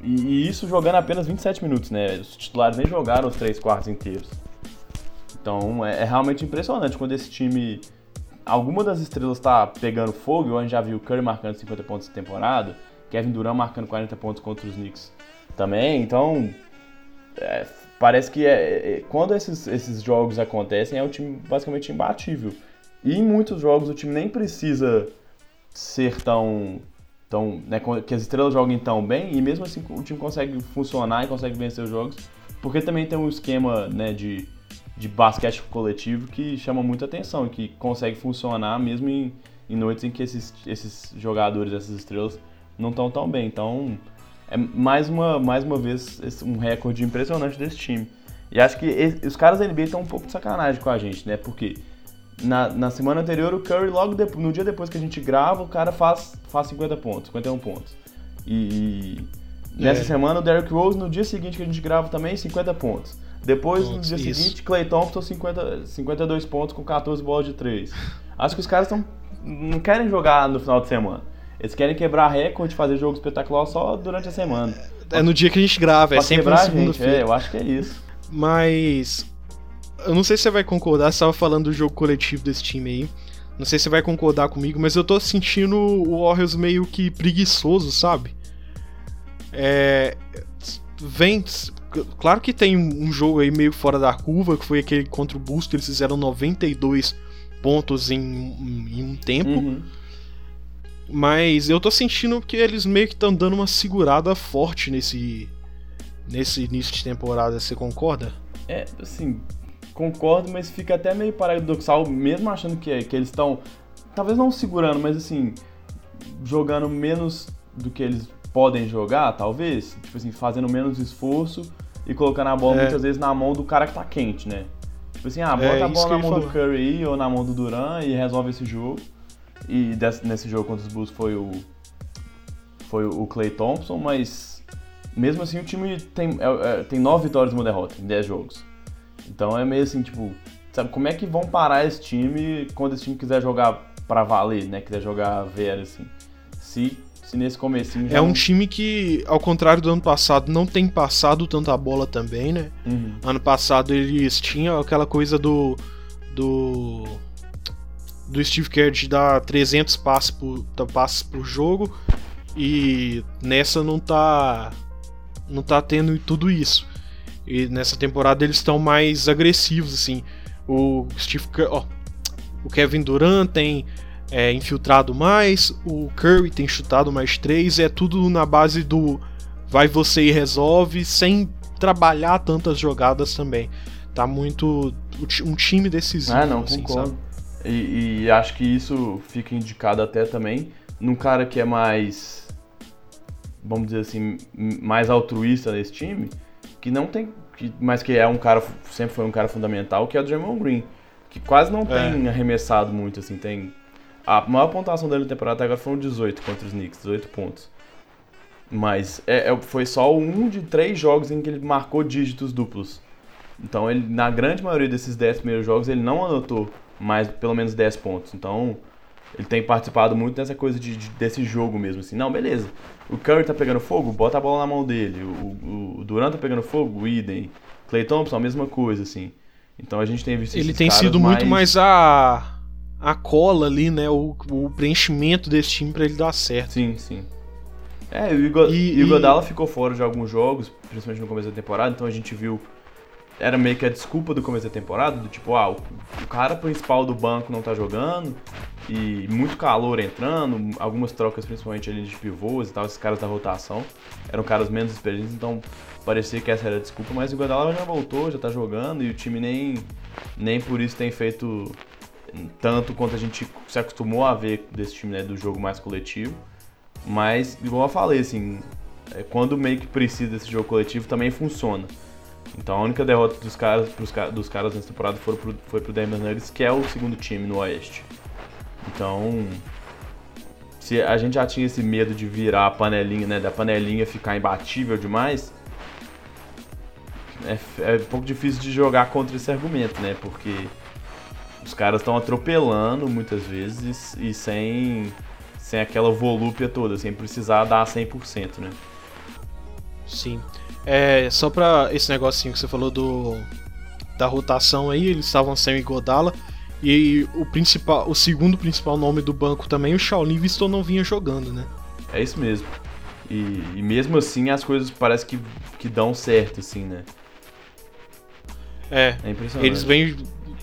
Speaker 4: e, e, isso jogando apenas 27 minutos, né? Os titulares nem jogaram os três quartos inteiros. Então é, é realmente impressionante quando esse time, alguma das estrelas está pegando fogo. A gente já viu Curry marcando 50 pontos essa temporada, Kevin Durant marcando 40 pontos contra os Knicks também. Então é, parece que é, é, quando esses, esses jogos acontecem é um time basicamente imbatível. E em muitos jogos o time nem precisa ser tão. tão né, que as estrelas joguem tão bem, e mesmo assim o time consegue funcionar e consegue vencer os jogos, porque também tem um esquema né, de, de basquete coletivo que chama muita atenção que consegue funcionar mesmo em, em noites em que esses, esses jogadores, essas estrelas, não estão tão bem. Então, é mais uma, mais uma vez um recorde impressionante desse time. E acho que esse, os caras da NBA estão um pouco de sacanagem com a gente, né? Porque na, na semana anterior, o Curry, logo de, no dia depois que a gente grava, o cara faz, faz 50 pontos, 51 pontos. E, e nessa é. semana, o Derrick Rose, no dia seguinte que a gente grava também, 50 pontos. Depois, no dia isso. seguinte, Clay Thompson, 50, 52 pontos com 14 bolas de 3. Acho que os caras tão, não querem jogar no final de semana. Eles querem quebrar recorde, fazer jogo espetacular só durante a semana.
Speaker 3: É no dia que a gente grava, é sempre na segunda-feira.
Speaker 4: É, eu acho que é isso.
Speaker 3: Mas eu não sei se você vai concordar, você estava falando do jogo coletivo desse time aí. Não sei se você vai concordar comigo, mas eu tô sentindo o Warriors meio que preguiçoso, sabe? É. Vem. Claro que tem um jogo aí meio fora da curva, que foi aquele contra o Busto, eles fizeram 92 pontos em, em um tempo. Uhum. Mas eu tô sentindo que eles meio que estão dando uma segurada forte nesse. nesse início de temporada, você concorda?
Speaker 4: É, assim, concordo, mas fica até meio paradoxal, mesmo achando que, que eles estão, talvez não segurando, mas assim, jogando menos do que eles podem jogar, talvez, tipo assim, fazendo menos esforço e colocando a bola é. muitas vezes na mão do cara que tá quente, né? Tipo assim, ah, bota é, a bola na mão do Curry ou na mão do Duran e resolve esse jogo. E desse, nesse jogo contra os Bulls foi o foi o Clay Thompson, mas mesmo assim o time tem, é, é tem nove vitórias e uma derrota em 10 jogos. Então é meio assim, tipo, sabe, como é que vão parar esse time quando esse time quiser jogar para valer, né? Quiser jogar velho, assim. Se, se nesse comecinho
Speaker 3: já... É um time que, ao contrário do ano passado, não tem passado tanta bola também, né? Uhum. Ano passado eles tinham aquela coisa do... do do Steve Kerr de dar 300 passes por, passes por jogo e nessa não tá não tá tendo tudo isso. E nessa temporada eles estão mais agressivos assim. O Steve Kerr, ó, o Kevin Durant tem é, infiltrado mais, o Curry tem chutado mais três, é tudo na base do vai você e resolve, sem trabalhar tantas jogadas também. Tá muito um time decisivo.
Speaker 4: Ah, não,
Speaker 3: assim,
Speaker 4: concordo. E, e, acho que isso fica indicado até também num cara que é mais, vamos dizer assim, mais altruísta nesse time, que não tem, que, mas que é um cara, sempre foi um cara fundamental, que é o Draymond Green, que quase não é. tem arremessado muito, assim, tem a maior pontuação dele na temporada até agora foram 18 contra os Knicks, 18 pontos. Mas é, é, foi só um de três jogos em que ele marcou dígitos duplos. Então, ele, na grande maioria desses 10 primeiros jogos, ele não anotou mais pelo menos 10 pontos. Então, ele tem participado muito dessa coisa de, de, desse jogo mesmo. Assim, não, beleza. O Curry tá pegando fogo, bota a bola na mão dele. O, o, o Durant tá pegando fogo, o Eden. Clay Thompson, a mesma coisa, assim. Então a gente tem visto
Speaker 3: Ele tem sido mais... muito mais a a cola ali, né? O, o preenchimento desse time para ele dar certo.
Speaker 4: Sim, sim. É, o Igor, e, Godala ficou fora de alguns jogos, principalmente no começo da temporada, então a gente viu. Era meio que a desculpa do começo da temporada, do tipo, ah, o, o cara principal do banco não tá jogando, e muito calor entrando, algumas trocas, principalmente ali de pivôs e tal, esses caras da rotação, eram caras menos experientes, então parecia que essa era a desculpa, mas o Godala já voltou, já tá jogando, e o time nem, nem por isso tem feito tanto quanto a gente se acostumou a ver desse time, né, do jogo mais coletivo. Mas, igual eu falei, assim, é, quando meio que precisa desse jogo coletivo, também funciona. Então a única derrota dos caras, pros, dos caras nessa temporada foi pro, foi pro Denver Nuggets, que é o segundo time no Oeste. Então, se a gente já tinha esse medo de virar a panelinha, né, da panelinha ficar imbatível demais, é, é um pouco difícil de jogar contra esse argumento, né, porque os caras estão atropelando muitas vezes e sem, sem aquela volúpia toda, sem precisar dar 100%, né?
Speaker 3: Sim. É, só pra esse negocinho que você falou do da rotação aí, eles estavam sem o Igodala e o principal, o segundo principal nome do banco também, o Shaolin Viston não vinha jogando, né?
Speaker 4: É isso mesmo. E, e mesmo assim as coisas parece que, que dão certo, assim, né?
Speaker 3: É, é eles vêm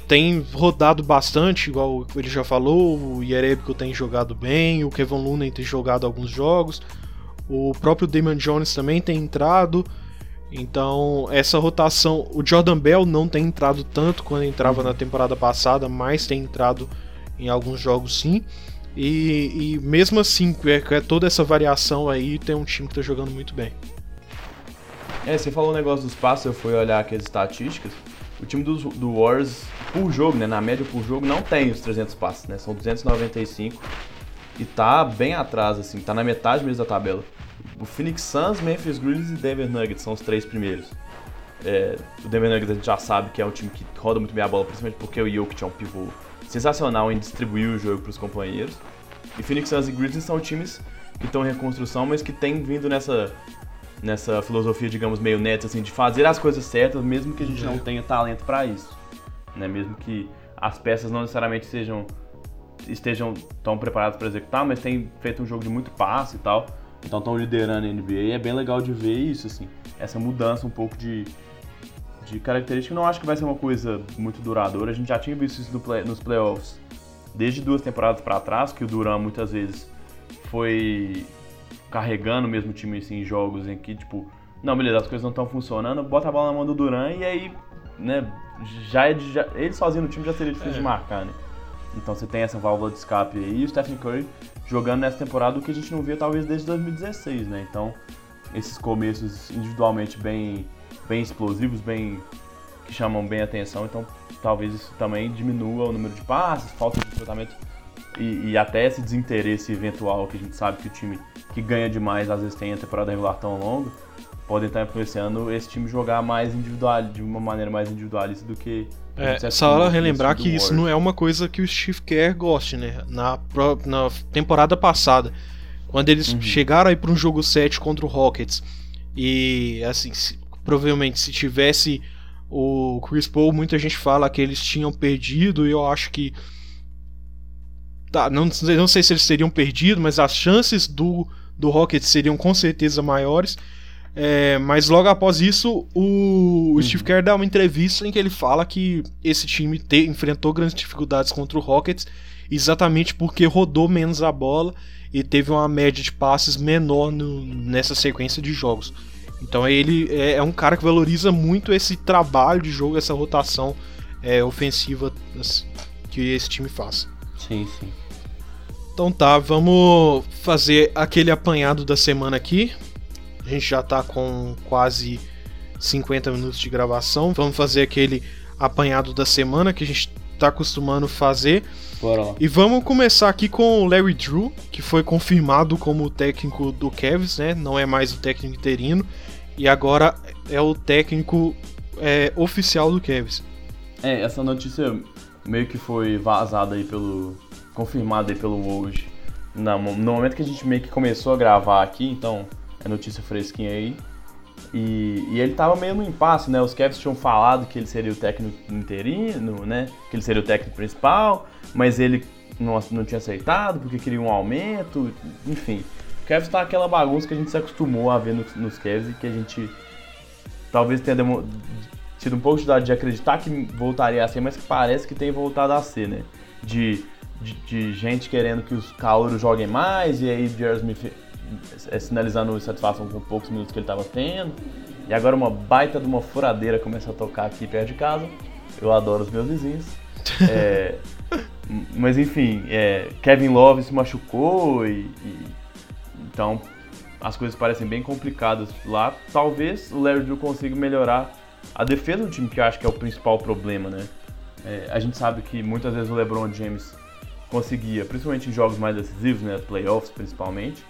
Speaker 3: tem rodado bastante, igual ele já falou, o Yerebko tem jogado bem, o Kevin Looney tem jogado alguns jogos, o próprio Damon Jones também tem entrado. Então, essa rotação, o Jordan Bell não tem entrado tanto quando entrava na temporada passada, mas tem entrado em alguns jogos sim. E, e mesmo assim, é, é toda essa variação aí, tem um time que está jogando muito bem.
Speaker 4: É, você falou o um negócio dos passos, eu fui olhar aqui as estatísticas. O time do, do por jogo, né, na média por jogo, não tem os 300 passes, né? São 295 e tá bem atrás, assim, tá na metade mesmo da tabela. O Phoenix Suns, Memphis Grizzlies e Denver Nuggets são os três primeiros. É, o Denver Nuggets a gente já sabe que é um time que roda muito bem a bola, principalmente porque o Jokic é um pivô sensacional em distribuir o jogo para os companheiros. E Phoenix Suns e Grizzlies são times que estão em reconstrução, mas que têm vindo nessa nessa filosofia, digamos, meio neta, assim, de fazer as coisas certas, mesmo que a gente não tenha talento para isso. Né? Mesmo que as peças não necessariamente sejam, estejam tão preparadas para executar, mas tem feito um jogo de muito passe e tal. Então estão liderando a NBA e é bem legal de ver isso, assim, essa mudança um pouco de, de característica. Não acho que vai ser uma coisa muito duradoura. A gente já tinha visto isso no play, nos playoffs desde duas temporadas para trás, que o Duran muitas vezes foi carregando mesmo o time assim, em jogos em que, tipo, não, beleza, as coisas não estão funcionando, bota a bola na mão do Duran e aí, né, já, é já ele sozinho no time já seria difícil é. de marcar, né? Então você tem essa válvula de escape aí e o Stephen Curry jogando nessa temporada o que a gente não via talvez desde 2016, né? Então, esses começos individualmente bem, bem explosivos, bem que chamam bem a atenção, então talvez isso também diminua o número de passes, falta de tratamento e, e, até esse desinteresse eventual que a gente sabe que o time que ganha demais às vezes tem a temporada regular tão longa, podem estar influenciando esse time jogar mais individual, de uma maneira mais individualista do que.
Speaker 3: É, só relembrar que isso não é uma coisa que o Steve Kerr goste, né? Na, na temporada passada, quando eles uhum. chegaram aí para um jogo 7 contra o Rockets, e assim, se, provavelmente se tivesse o Chris Paul, muita gente fala que eles tinham perdido, e eu acho que Tá, não, não sei se eles seriam perdido, mas as chances do, do Rockets seriam com certeza maiores. É, mas logo após isso, o, o Steve Kerr dá uma entrevista em que ele fala que esse time te, enfrentou grandes dificuldades contra o Rockets exatamente porque rodou menos a bola e teve uma média de passes menor no, nessa sequência de jogos. Então ele é, é, um cara que valoriza muito esse trabalho de jogo, essa rotação é, ofensiva que esse time faz.
Speaker 4: Sim, sim.
Speaker 3: Então tá, vamos fazer aquele apanhado da semana aqui. A gente já tá com quase 50 minutos de gravação. Vamos fazer aquele apanhado da semana que a gente tá acostumando fazer.
Speaker 4: Bora lá.
Speaker 3: E vamos começar aqui com o Larry Drew, que foi confirmado como o técnico do Cavs, né? Não é mais o técnico interino. E agora é o técnico é, oficial do Cavs.
Speaker 4: É, essa notícia meio que foi vazada aí pelo. confirmada aí pelo Woj. No momento que a gente meio que começou a gravar aqui, então é notícia fresquinha aí. E, e, ele tava meio no impasse, né? Os Cavs tinham falado que ele seria o técnico interino, né? Que ele seria o técnico principal, mas ele não, não tinha aceitado porque queria um aumento, enfim. O Cavs tá aquela bagunça que a gente se acostumou a ver nos, nos Cavs e que a gente talvez tenha tido um pouco de dificuldade de acreditar que voltaria a ser, mas que parece que tem voltado a ser, né? De, de, de gente querendo que os calouros joguem mais e aí é, sinalizando insatisfação com poucos minutos que ele estava tendo. E agora uma baita de uma furadeira começa a tocar aqui perto de casa. Eu adoro os meus vizinhos. É, mas enfim, é, Kevin Love se machucou e, e, então as coisas parecem bem complicadas lá. Talvez o Larry Drew consiga melhorar a defesa do time, que eu acho que é o principal problema, né? É, a gente sabe que muitas vezes o LeBron James conseguia, principalmente em jogos mais decisivos, né, playoffs principalmente,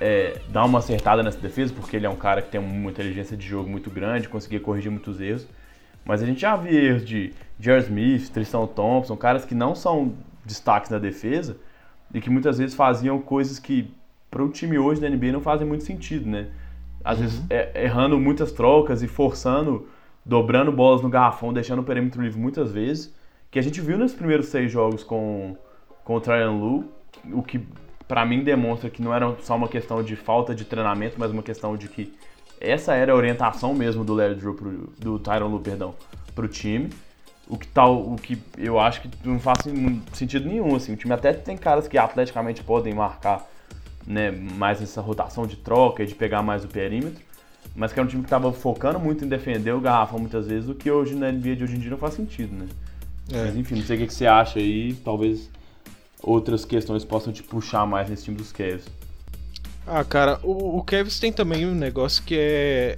Speaker 4: é, dar uma acertada nessa defesa, porque ele é um cara que tem uma inteligência de jogo muito grande, conseguia corrigir muitos erros. Mas a gente já viu erros de Jared Smith, Tristan Thompson, caras que não são destaques na defesa e que muitas vezes faziam coisas que para o time hoje da NBA não fazem muito sentido, né? Às uhum. vezes é, errando muitas trocas e forçando, dobrando bolas no garrafão, deixando o perímetro livre muitas vezes, que a gente viu nos primeiros seis jogos com, com o Tryon Lu, o que para mim demonstra que não era só uma questão de falta de treinamento, mas uma questão de que essa era a orientação mesmo do Larry Drew pro, do Tyron Lu, perdão, pro time. O que tal, o que eu acho que não faz sentido nenhum assim. O time até tem caras que atleticamente podem marcar, né, mais essa rotação de troca e de pegar mais o perímetro, mas que é um time que estava focando muito em defender o garrafão muitas vezes, o que hoje na NBA de hoje em dia não faz sentido, né? É. Mas enfim, não sei o que você acha aí, talvez outras questões possam te puxar mais nesse time dos Cavs?
Speaker 3: Ah, cara, o, o Cavs tem também um negócio que é.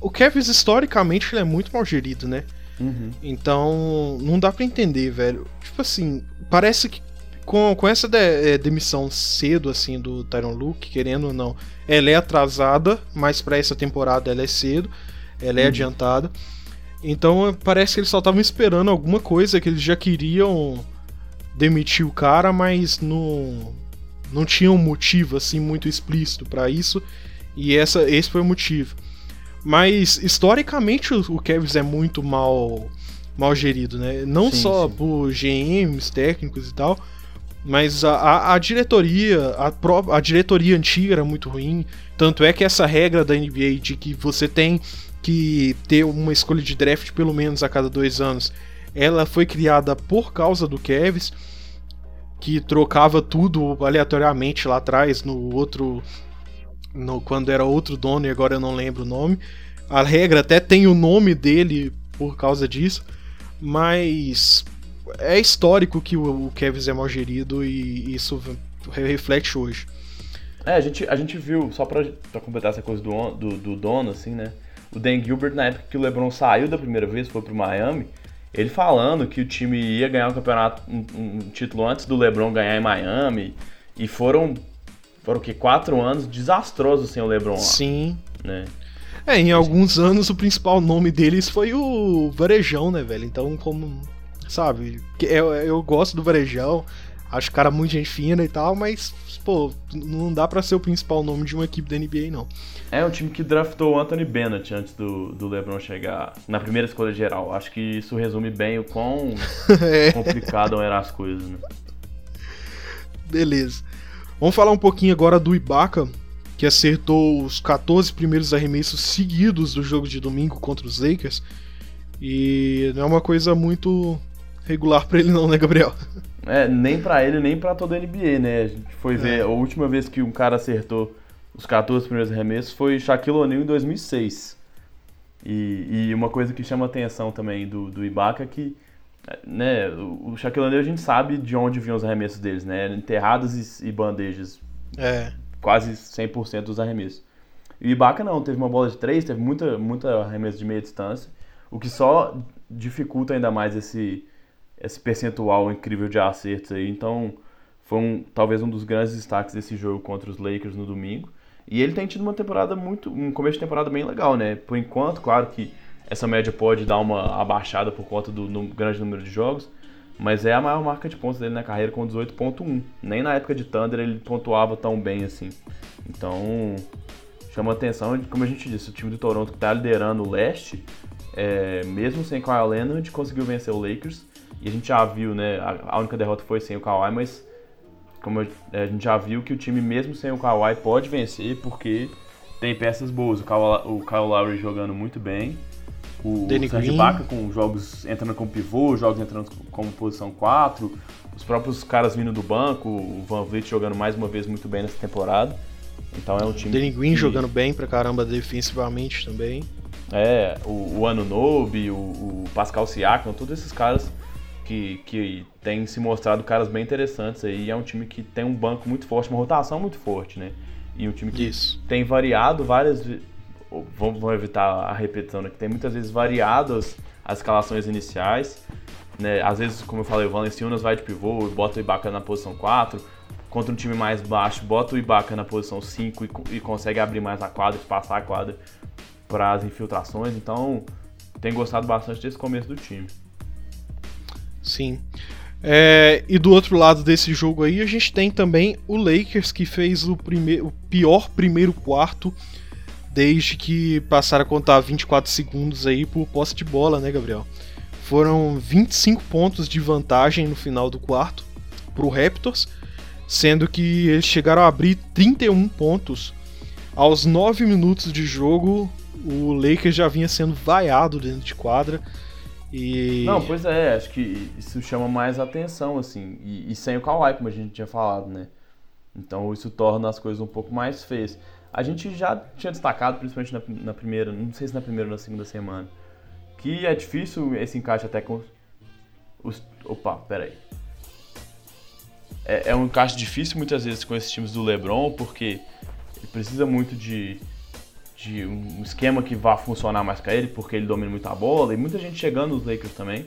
Speaker 3: O Cavs, historicamente, ele é muito mal gerido, né?
Speaker 4: Uhum.
Speaker 3: Então, não dá para entender, velho. Tipo assim, parece que com, com essa de, é, demissão cedo, assim, do Tyron Luke, querendo ou não, ela é atrasada, mas para essa temporada ela é cedo, ela é uhum. adiantada. Então, parece que eles só estavam esperando alguma coisa que eles já queriam demitiu o cara, mas não, não tinha um motivo assim muito explícito para isso, e essa, esse foi o motivo. Mas historicamente o, o Cavs é muito mal mal gerido, né? Não sim, só sim. por GMs, técnicos e tal, mas a, a, a diretoria, a, pró a diretoria antiga era muito ruim. Tanto é que essa regra da NBA de que você tem que ter uma escolha de draft pelo menos a cada dois anos ela foi criada por causa do Kevs, que trocava tudo aleatoriamente lá atrás no outro. No, quando era outro dono e agora eu não lembro o nome. A regra até tem o nome dele por causa disso, mas é histórico que o, Kevs é mal gerido e isso reflete hoje.
Speaker 4: É, a gente, a gente viu, só pra, pra completar essa coisa do, do, do dono, assim, né? O Dan Gilbert, na época que o LeBron saiu da primeira vez, foi pro Miami, ele falando que o time ia ganhar um campeonato, um, um título antes do LeBron ganhar em Miami. E foram, foram o que, quatro anos desastrosos sem o LeBron lá.
Speaker 3: Sim.
Speaker 4: Né?
Speaker 3: É, em alguns anos o principal nome deles foi o Varejão, né, velho? Então, como. Sabe? Eu, eu gosto do Varejão, acho o cara muito gente fina e tal, mas, pô, não dá para ser o principal nome de uma equipe da NBA, não.
Speaker 4: É um time que draftou o Anthony Bennett antes do, do LeBron chegar na primeira escolha geral. Acho que isso resume bem o quão é. complicado eram as coisas, né?
Speaker 3: Beleza. Vamos falar um pouquinho agora do Ibaka, que acertou os 14 primeiros arremessos seguidos do jogo de domingo contra os Lakers. E não é uma coisa muito regular para ele não, né, Gabriel?
Speaker 4: É, nem para ele, nem para toda a NBA, né? A gente foi ver, é. a última vez que um cara acertou os 14 primeiros arremessos foi Shaquille O'Neal em 2006. E, e, uma coisa que chama atenção também do, do Ibaka é que né, o Shaquille O'Neal a gente sabe de onde vinham os arremessos deles, né? Enterradas e, e bandejas.
Speaker 3: É.
Speaker 4: Quase 100% dos arremessos. E o Ibaka não, teve uma bola de três, teve muita, muita arremesso de meia distância, o que só dificulta ainda mais esse, esse percentual incrível de acertos aí. Então, foi um, talvez um dos grandes destaques desse jogo contra os Lakers no domingo. E ele tem tido uma temporada muito. um começo de temporada bem legal, né? Por enquanto, claro que essa média pode dar uma abaixada por conta do grande número de jogos, mas é a maior marca de pontos dele na carreira com 18.1. Nem na época de Thunder ele pontuava tão bem assim. Então, chama atenção, como a gente disse, o time do Toronto que está liderando o leste, é, mesmo sem Kawhi Leonard, conseguiu vencer o Lakers. E a gente já viu, né, a, única derrota foi sem o Kawhi, mas como a gente já viu que o time mesmo sem o Kawhi pode vencer porque tem peças boas. O Kyle, o Kyle Lowry jogando muito bem, o Serge Ibaka com jogos entrando como pivô, jogos entrando como posição 4, os próprios caras vindo do banco, o Van Vliet jogando mais uma vez muito bem nessa temporada. Então é um time.
Speaker 3: Danny Green que... jogando bem pra caramba defensivamente também.
Speaker 4: É, o, o Anunobi, o, o Pascal Siakam, todos esses caras que, que tem se mostrado caras bem interessantes aí. É um time que tem um banco muito forte, uma rotação muito forte, né? E um time que
Speaker 3: Isso.
Speaker 4: tem variado várias. Vamos, vamos evitar a repetição, né? Que tem muitas vezes variado as, as escalações iniciais. Né? Às vezes, como eu falei, o Valenciunas vai de pivô e bota o Ibaka na posição 4. Contra um time mais baixo, bota o Ibaka na posição 5 e, e consegue abrir mais a quadra, passar a quadra para as infiltrações. Então, tem gostado bastante desse começo do time.
Speaker 3: Sim. É, e do outro lado desse jogo aí, a gente tem também o Lakers, que fez o, primeir, o pior primeiro quarto desde que passaram a contar 24 segundos aí por posse de bola, né, Gabriel? Foram 25 pontos de vantagem no final do quarto pro Raptors, sendo que eles chegaram a abrir 31 pontos. Aos 9 minutos de jogo, o Lakers já vinha sendo vaiado dentro de quadra. E...
Speaker 4: Não, pois é, acho que isso chama mais atenção, assim. E, e, sem o Kawhi, como a gente tinha falado, né? Então isso torna as coisas um pouco mais feias. A gente já tinha destacado, principalmente na, na primeira, não sei se na primeira ou na segunda semana, que é difícil esse encaixe até com os. Opa, peraí. É, é um encaixe difícil muitas vezes com esses times do LeBron, porque ele precisa muito de de um esquema que vá funcionar mais para ele, porque ele domina muito a bola, e muita gente chegando nos Lakers também.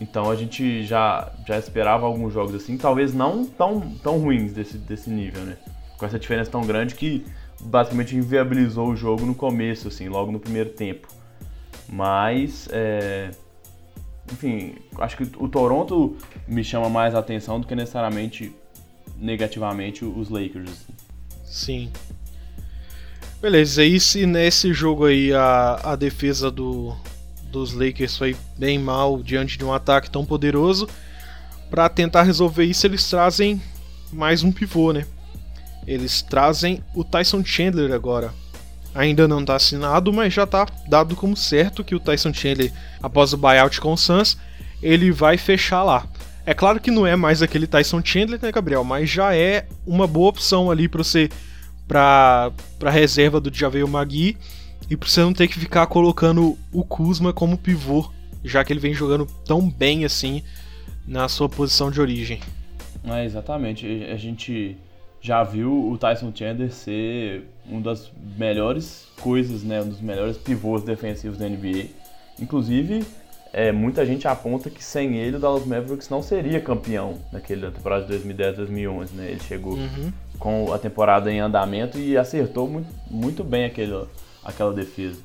Speaker 4: Então a gente já, já esperava alguns jogos assim, talvez não tão, tão ruins desse, desse nível, né? Com essa diferença tão grande que basicamente inviabilizou o jogo no começo, assim, logo no primeiro tempo. Mas, é... enfim, acho que o Toronto me chama mais atenção do que necessariamente negativamente os Lakers. Assim.
Speaker 3: Sim, Beleza, e se nesse jogo aí a, a defesa do, dos Lakers foi bem mal diante de um ataque tão poderoso, para tentar resolver isso eles trazem mais um pivô, né? Eles trazem o Tyson Chandler agora. Ainda não está assinado, mas já está dado como certo que o Tyson Chandler, após o buyout com o Suns, ele vai fechar lá. É claro que não é mais aquele Tyson Chandler, né, Gabriel? Mas já é uma boa opção ali para você para a reserva do Javel Magui e para você não ter que ficar colocando o Kuzma como pivô, já que ele vem jogando tão bem assim na sua posição de origem.
Speaker 4: É, exatamente. A gente já viu o Tyson Chandler ser uma das melhores coisas, né, um dos melhores pivôs defensivos da NBA. Inclusive, é, muita gente aponta que sem ele o Dallas Mavericks não seria campeão naquele temporada de 2010-2011, né? Ele chegou uhum com a temporada em andamento e acertou muito, muito bem aquele, aquela defesa.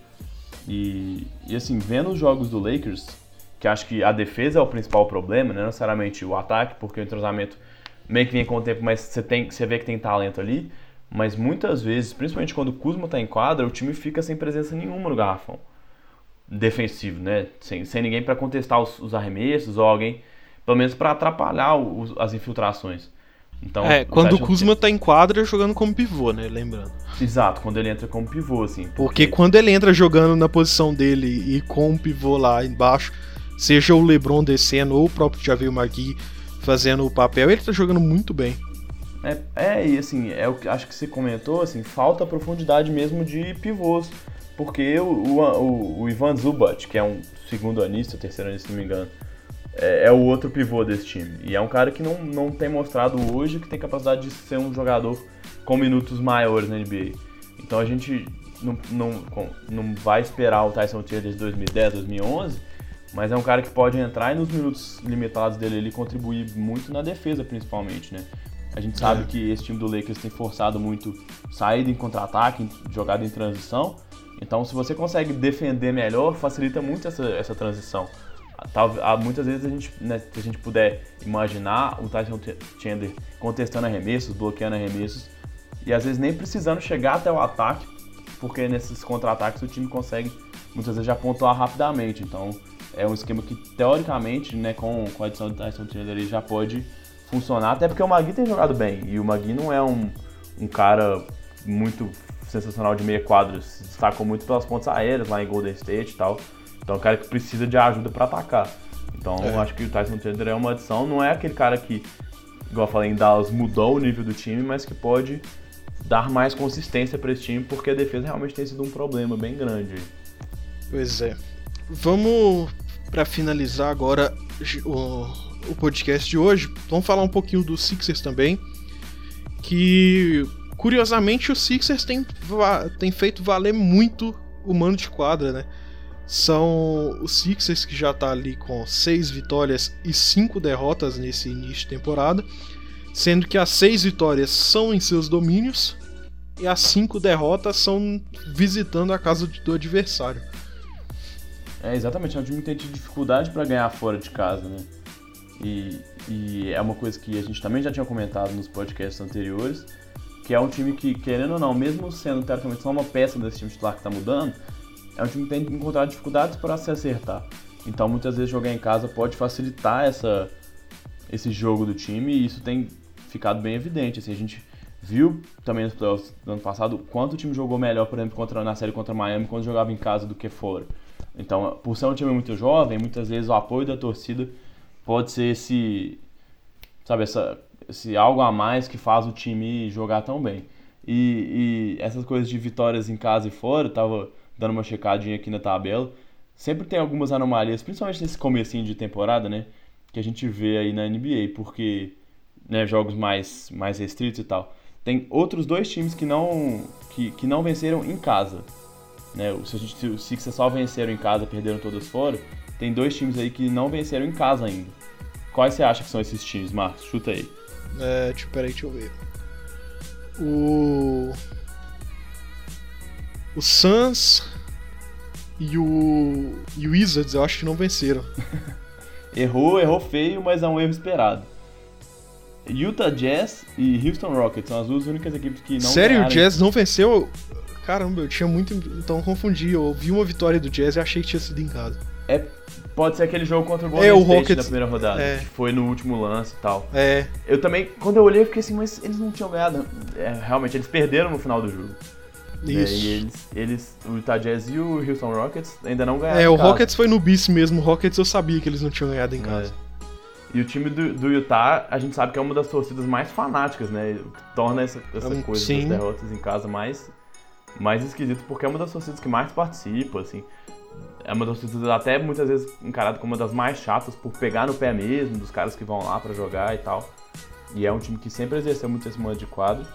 Speaker 4: E, e assim, vendo os jogos do Lakers, que acho que a defesa é o principal problema, não necessariamente o ataque, porque o entrosamento meio que vem com o tempo, mas você, tem, você vê que tem talento ali. Mas muitas vezes, principalmente quando o Kuzma está em quadra, o time fica sem presença nenhuma no garrafão defensivo, né? Sem, sem ninguém para contestar os, os, arremessos ou alguém, pelo menos para atrapalhar os, as infiltrações. Então,
Speaker 3: é,
Speaker 4: o
Speaker 3: quando o Kuzma tá em quadra jogando como pivô, né? Lembrando.
Speaker 4: Exato, quando ele entra como pivô, assim.
Speaker 3: Porque quando ele entra jogando na posição dele e com o pivô lá embaixo, seja o LeBron descendo ou o próprio Javier Magui fazendo o papel, ele tá jogando muito bem.
Speaker 4: É, é, e assim, é o que acho que você comentou, assim, falta profundidade mesmo de pivôs. Porque o, o, o Ivan Zubat, que é um segundo anista, terceiro anista, se não me engano, é, é, o outro pivô desse time. E é um cara que não, não tem mostrado hoje que tem capacidade de ser um jogador com minutos maiores na NBA. Então a gente não, não, não vai esperar o Tyson Taylor de 2010, 2011, mas é um cara que pode entrar e nos minutos limitados dele ele contribuir muito na defesa, principalmente, né? A gente sabe é. que esse time do Lakers tem forçado muito saída em contra-ataque, jogada em transição. Então, se você consegue defender melhor, facilita muito essa, essa transição. Muitas vezes a gente, né, se a gente puder imaginar o Tyson Chandler contestando arremessos, bloqueando arremessos, e às vezes nem precisando chegar até o ataque, porque nesses contra-ataques o time consegue muitas vezes já pontuar rapidamente. Então é um esquema que teoricamente, né, com, com a adição do Tyson Chandler ele já pode funcionar, até porque o Magui tem jogado bem, e o Magui não é um, um cara muito sensacional de meia quadra, se destacou muito pelas pontas aéreas lá em Golden State e tal. Então é um cara que precisa de ajuda para atacar. Então é. acho que o Tyson Chandler é uma adição, não é aquele cara que, igual eu falei em Dallas, mudou o nível do time, mas que pode dar mais consistência para esse time, porque a defesa realmente tem sido um problema bem grande.
Speaker 3: Pois é. Vamos para finalizar agora o, o podcast de hoje. Vamos falar um pouquinho dos Sixers também, que curiosamente os Sixers têm, têm feito valer muito o mano de quadra, né? São os Sixers que já tá ali com seis vitórias e cinco derrotas nesse início de temporada, sendo que as seis vitórias são em seus domínios e as cinco derrotas são visitando a casa do adversário.
Speaker 4: É, exatamente, é um time que tem dificuldade para ganhar fora de casa, né? E, e, é uma coisa que a gente também já tinha comentado nos podcasts anteriores, que é um time que, querendo ou não, mesmo sendo teoricamente só uma peça desse time titular que está mudando, é um time que tem que encontrar dificuldades para se acertar. Então muitas vezes jogar em casa pode facilitar essa, esse jogo do time e isso tem ficado bem evidente. Assim, a gente viu também nos playoffs do ano passado quanto o time jogou melhor, por exemplo, contra, na série contra Miami quando jogava em casa do que fora. Então, por ser um time muito jovem, muitas vezes o apoio da torcida pode ser esse, sabe, essa, esse algo a mais que faz o time jogar tão bem. E, e essas coisas de vitórias em casa e fora, tava dando uma checadinha aqui na tabela, sempre tem algumas anomalias, principalmente nesse comecinho de temporada, né, que a gente vê aí na NBA, porque né, jogos mais, mais restritos e tal tem outros dois times que não, que, que não venceram em casa. Né? Se, a gente, se os Sixers só venceram em casa, perderam todos fora, tem dois times aí que não venceram em casa ainda. Quais você acha que são esses times, Marcos? Chuta aí.
Speaker 3: É, tipo, peraí, deixa eu ver. O. O Suns e o. E o Wizards, eu acho que não venceram.
Speaker 4: errou, errou feio, mas é um erro esperado. Utah Jazz e Houston Rockets são as duas únicas equipes que não
Speaker 3: Sério,
Speaker 4: ganharam.
Speaker 3: o Jazz não venceu? Caramba, eu tinha muito. Então eu confundi. Eu vi uma vitória do Jazz e achei que tinha sido em casa.
Speaker 4: É, pode ser aquele jogo contra o Golden
Speaker 3: é,
Speaker 4: o
Speaker 3: State Rockets,
Speaker 4: da primeira rodada,
Speaker 3: é.
Speaker 4: que foi no último lance e tal.
Speaker 3: É.
Speaker 4: Eu também, quando eu olhei, eu fiquei assim, mas eles não tinham ganhado. É, realmente, eles perderam no final do jogo.
Speaker 3: Isso.
Speaker 4: É, e eles, eles, o Utah Jazz e o Houston Rockets ainda não ganharam.
Speaker 3: É, o Rockets foi no bis mesmo. O Rockets eu sabia que eles não tinham ganhado em é. casa.
Speaker 4: É. E o time do, do, Utah, a gente sabe que é uma das torcidas mais fanáticas, né? Torna essa, essa um, coisa sim. das derrotas em casa mais, mais esquisito, porque é uma das torcidas que mais participa, assim. É uma das torcidas até muitas vezes encarada como uma das mais chatas por pegar no pé mesmo, dos caras que vão lá para jogar e tal. E é um time que sempre exerceu muito esse modo de quadro.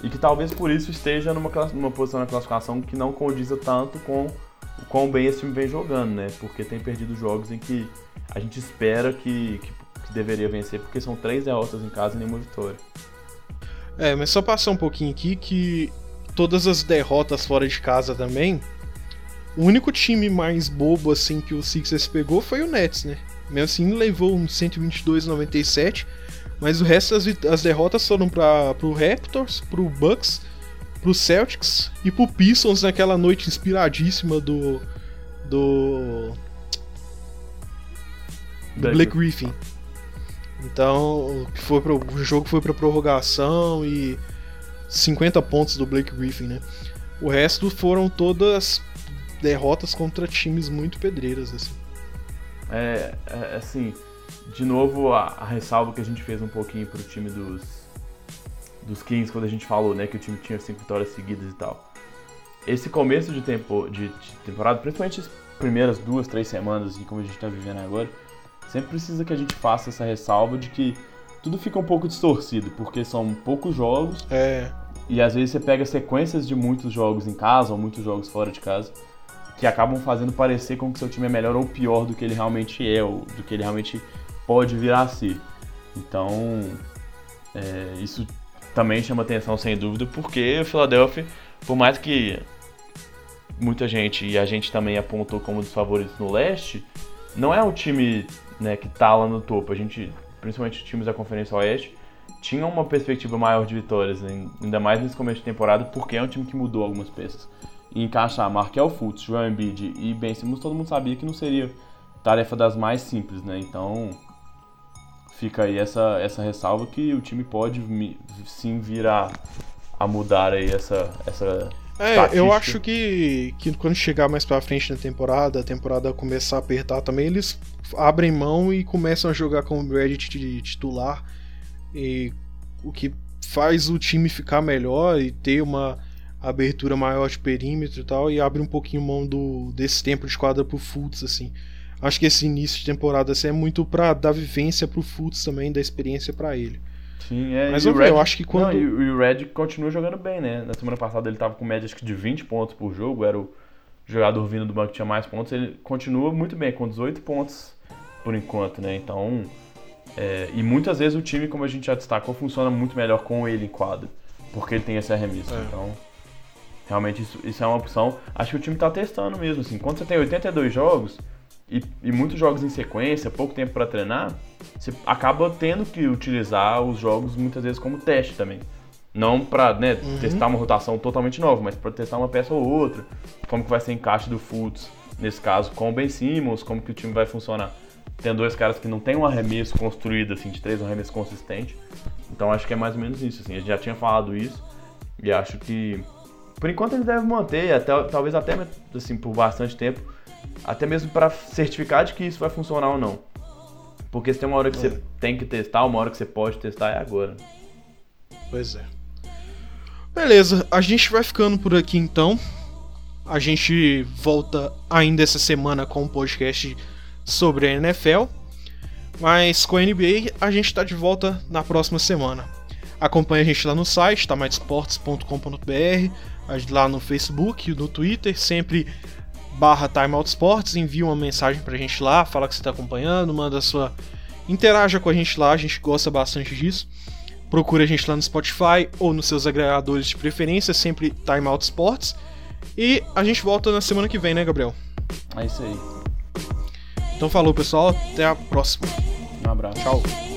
Speaker 4: E que talvez por isso esteja numa, numa posição na classificação que não condiza tanto com o quão bem esse time vem jogando, né? Porque tem perdido jogos em que a gente espera que, que que deveria vencer, porque são três derrotas em casa e nenhuma vitória.
Speaker 3: É, mas só passar um pouquinho aqui que todas as derrotas fora de casa também, o único time mais bobo assim que o Sixers pegou foi o Nets, né? Mesmo assim levou um 122-97, mas o resto das as derrotas foram para pro Raptors, pro Bucks, pro Celtics e pro Pistons naquela noite inspiradíssima do do, do Blake Griffin. Então, foi pro, o jogo foi para prorrogação e 50 pontos do Blake Griffin, né? O resto foram todas derrotas contra times muito pedreiras, assim.
Speaker 4: É, é assim, de novo a, a, ressalva que a gente fez um pouquinho pro time dos dos Kings quando a gente falou, né, que o time tinha cinco vitórias seguidas e tal. Esse começo de, tempo, de, de temporada, principalmente as primeiras duas, três semanas, assim, como a gente está vivendo agora, sempre precisa que a gente faça essa ressalva de que tudo fica um pouco distorcido, porque são poucos jogos.
Speaker 3: É.
Speaker 4: E às vezes você pega sequências de muitos jogos em casa ou muitos jogos fora de casa que acabam fazendo parecer com que seu time é melhor ou pior do que ele realmente é, ou do que ele realmente pode vir a ser. Então, é, isso também chama atenção sem dúvida, porque o Philadelphia, por mais que muita gente e a gente também apontou como dos favoritos no leste, não é um time né, que tá lá no topo. A gente, principalmente times da Conferência Oeste, tinham uma perspectiva maior de vitórias, né? ainda mais nesse começo de temporada, porque é um time que mudou algumas peças. E encaixar Markel Fultz, Joel Embiid e Ben Simmons, todo mundo sabia que não seria tarefa das mais simples, né? Então, fica aí essa, essa ressalva que o time pode sim vir a, mudar aí essa, essa
Speaker 3: é, eu acho que, que quando chegar mais pra frente na temporada, a temporada começar a apertar também, eles abrem mão e começam a jogar com o Brad titular. E o que faz o time ficar melhor e ter uma abertura maior de perímetro e tal, e abre um pouquinho mão do, desse tempo de quadra pro Fultz, assim. Acho que esse início de temporada assim, é muito pra dar vivência pro Fultz também, dar experiência para ele.
Speaker 4: Sim, é.
Speaker 3: Mas eu, Red, eu acho que quando. Não,
Speaker 4: e o Red continua jogando bem, né? Na semana passada ele tava com média acho que de 20 pontos por jogo, era o jogador vindo do banco que tinha mais pontos. Ele continua muito bem, com 18 pontos por enquanto, né? Então. É, e muitas vezes o time, como a gente já destacou, funciona muito melhor com ele em quadro, porque ele tem esse arremesso. É. Então, realmente isso, isso, é uma opção. Acho que o time tá testando mesmo, assim. Quando você tem 82 jogos, e, e muitos jogos em sequência, pouco tempo para treinar, você acaba tendo que utilizar os jogos muitas vezes como teste também. Não para né, uhum. testar uma rotação totalmente nova, mas para testar uma peça ou outra, como que vai ser encaixe do Fultz, nesse caso, com o Ben Simmons, como que o time vai funcionar. Tem dois caras que não tem um arremesso construído assim de três, um arremesso consistente. Então acho que é mais ou menos isso. Assim. A gente já tinha falado isso e acho que por enquanto ele deve manter, até, talvez até assim, por bastante tempo, até mesmo para certificar de que isso vai funcionar ou não. Porque se tem uma hora que é. você tem que testar, uma hora que você pode testar, é agora.
Speaker 3: Pois é. Beleza, a gente vai ficando por aqui então. A gente volta ainda essa semana com um podcast sobre a NFL. Mas com a NBA a gente está de volta na próxima semana. Acompanhe a gente lá no site, tamaitesportes.com.br, lá no Facebook, no Twitter, sempre barra Timeout Sports, envia uma mensagem pra gente lá, fala que você tá acompanhando, manda sua. Interaja com a gente lá, a gente gosta bastante disso. Procura a gente lá no Spotify ou nos seus agregadores de preferência, sempre Timeout Sports. E a gente volta na semana que vem, né, Gabriel?
Speaker 4: É isso aí.
Speaker 3: Então falou, pessoal. Até a próxima.
Speaker 4: Um abraço.
Speaker 3: Tchau.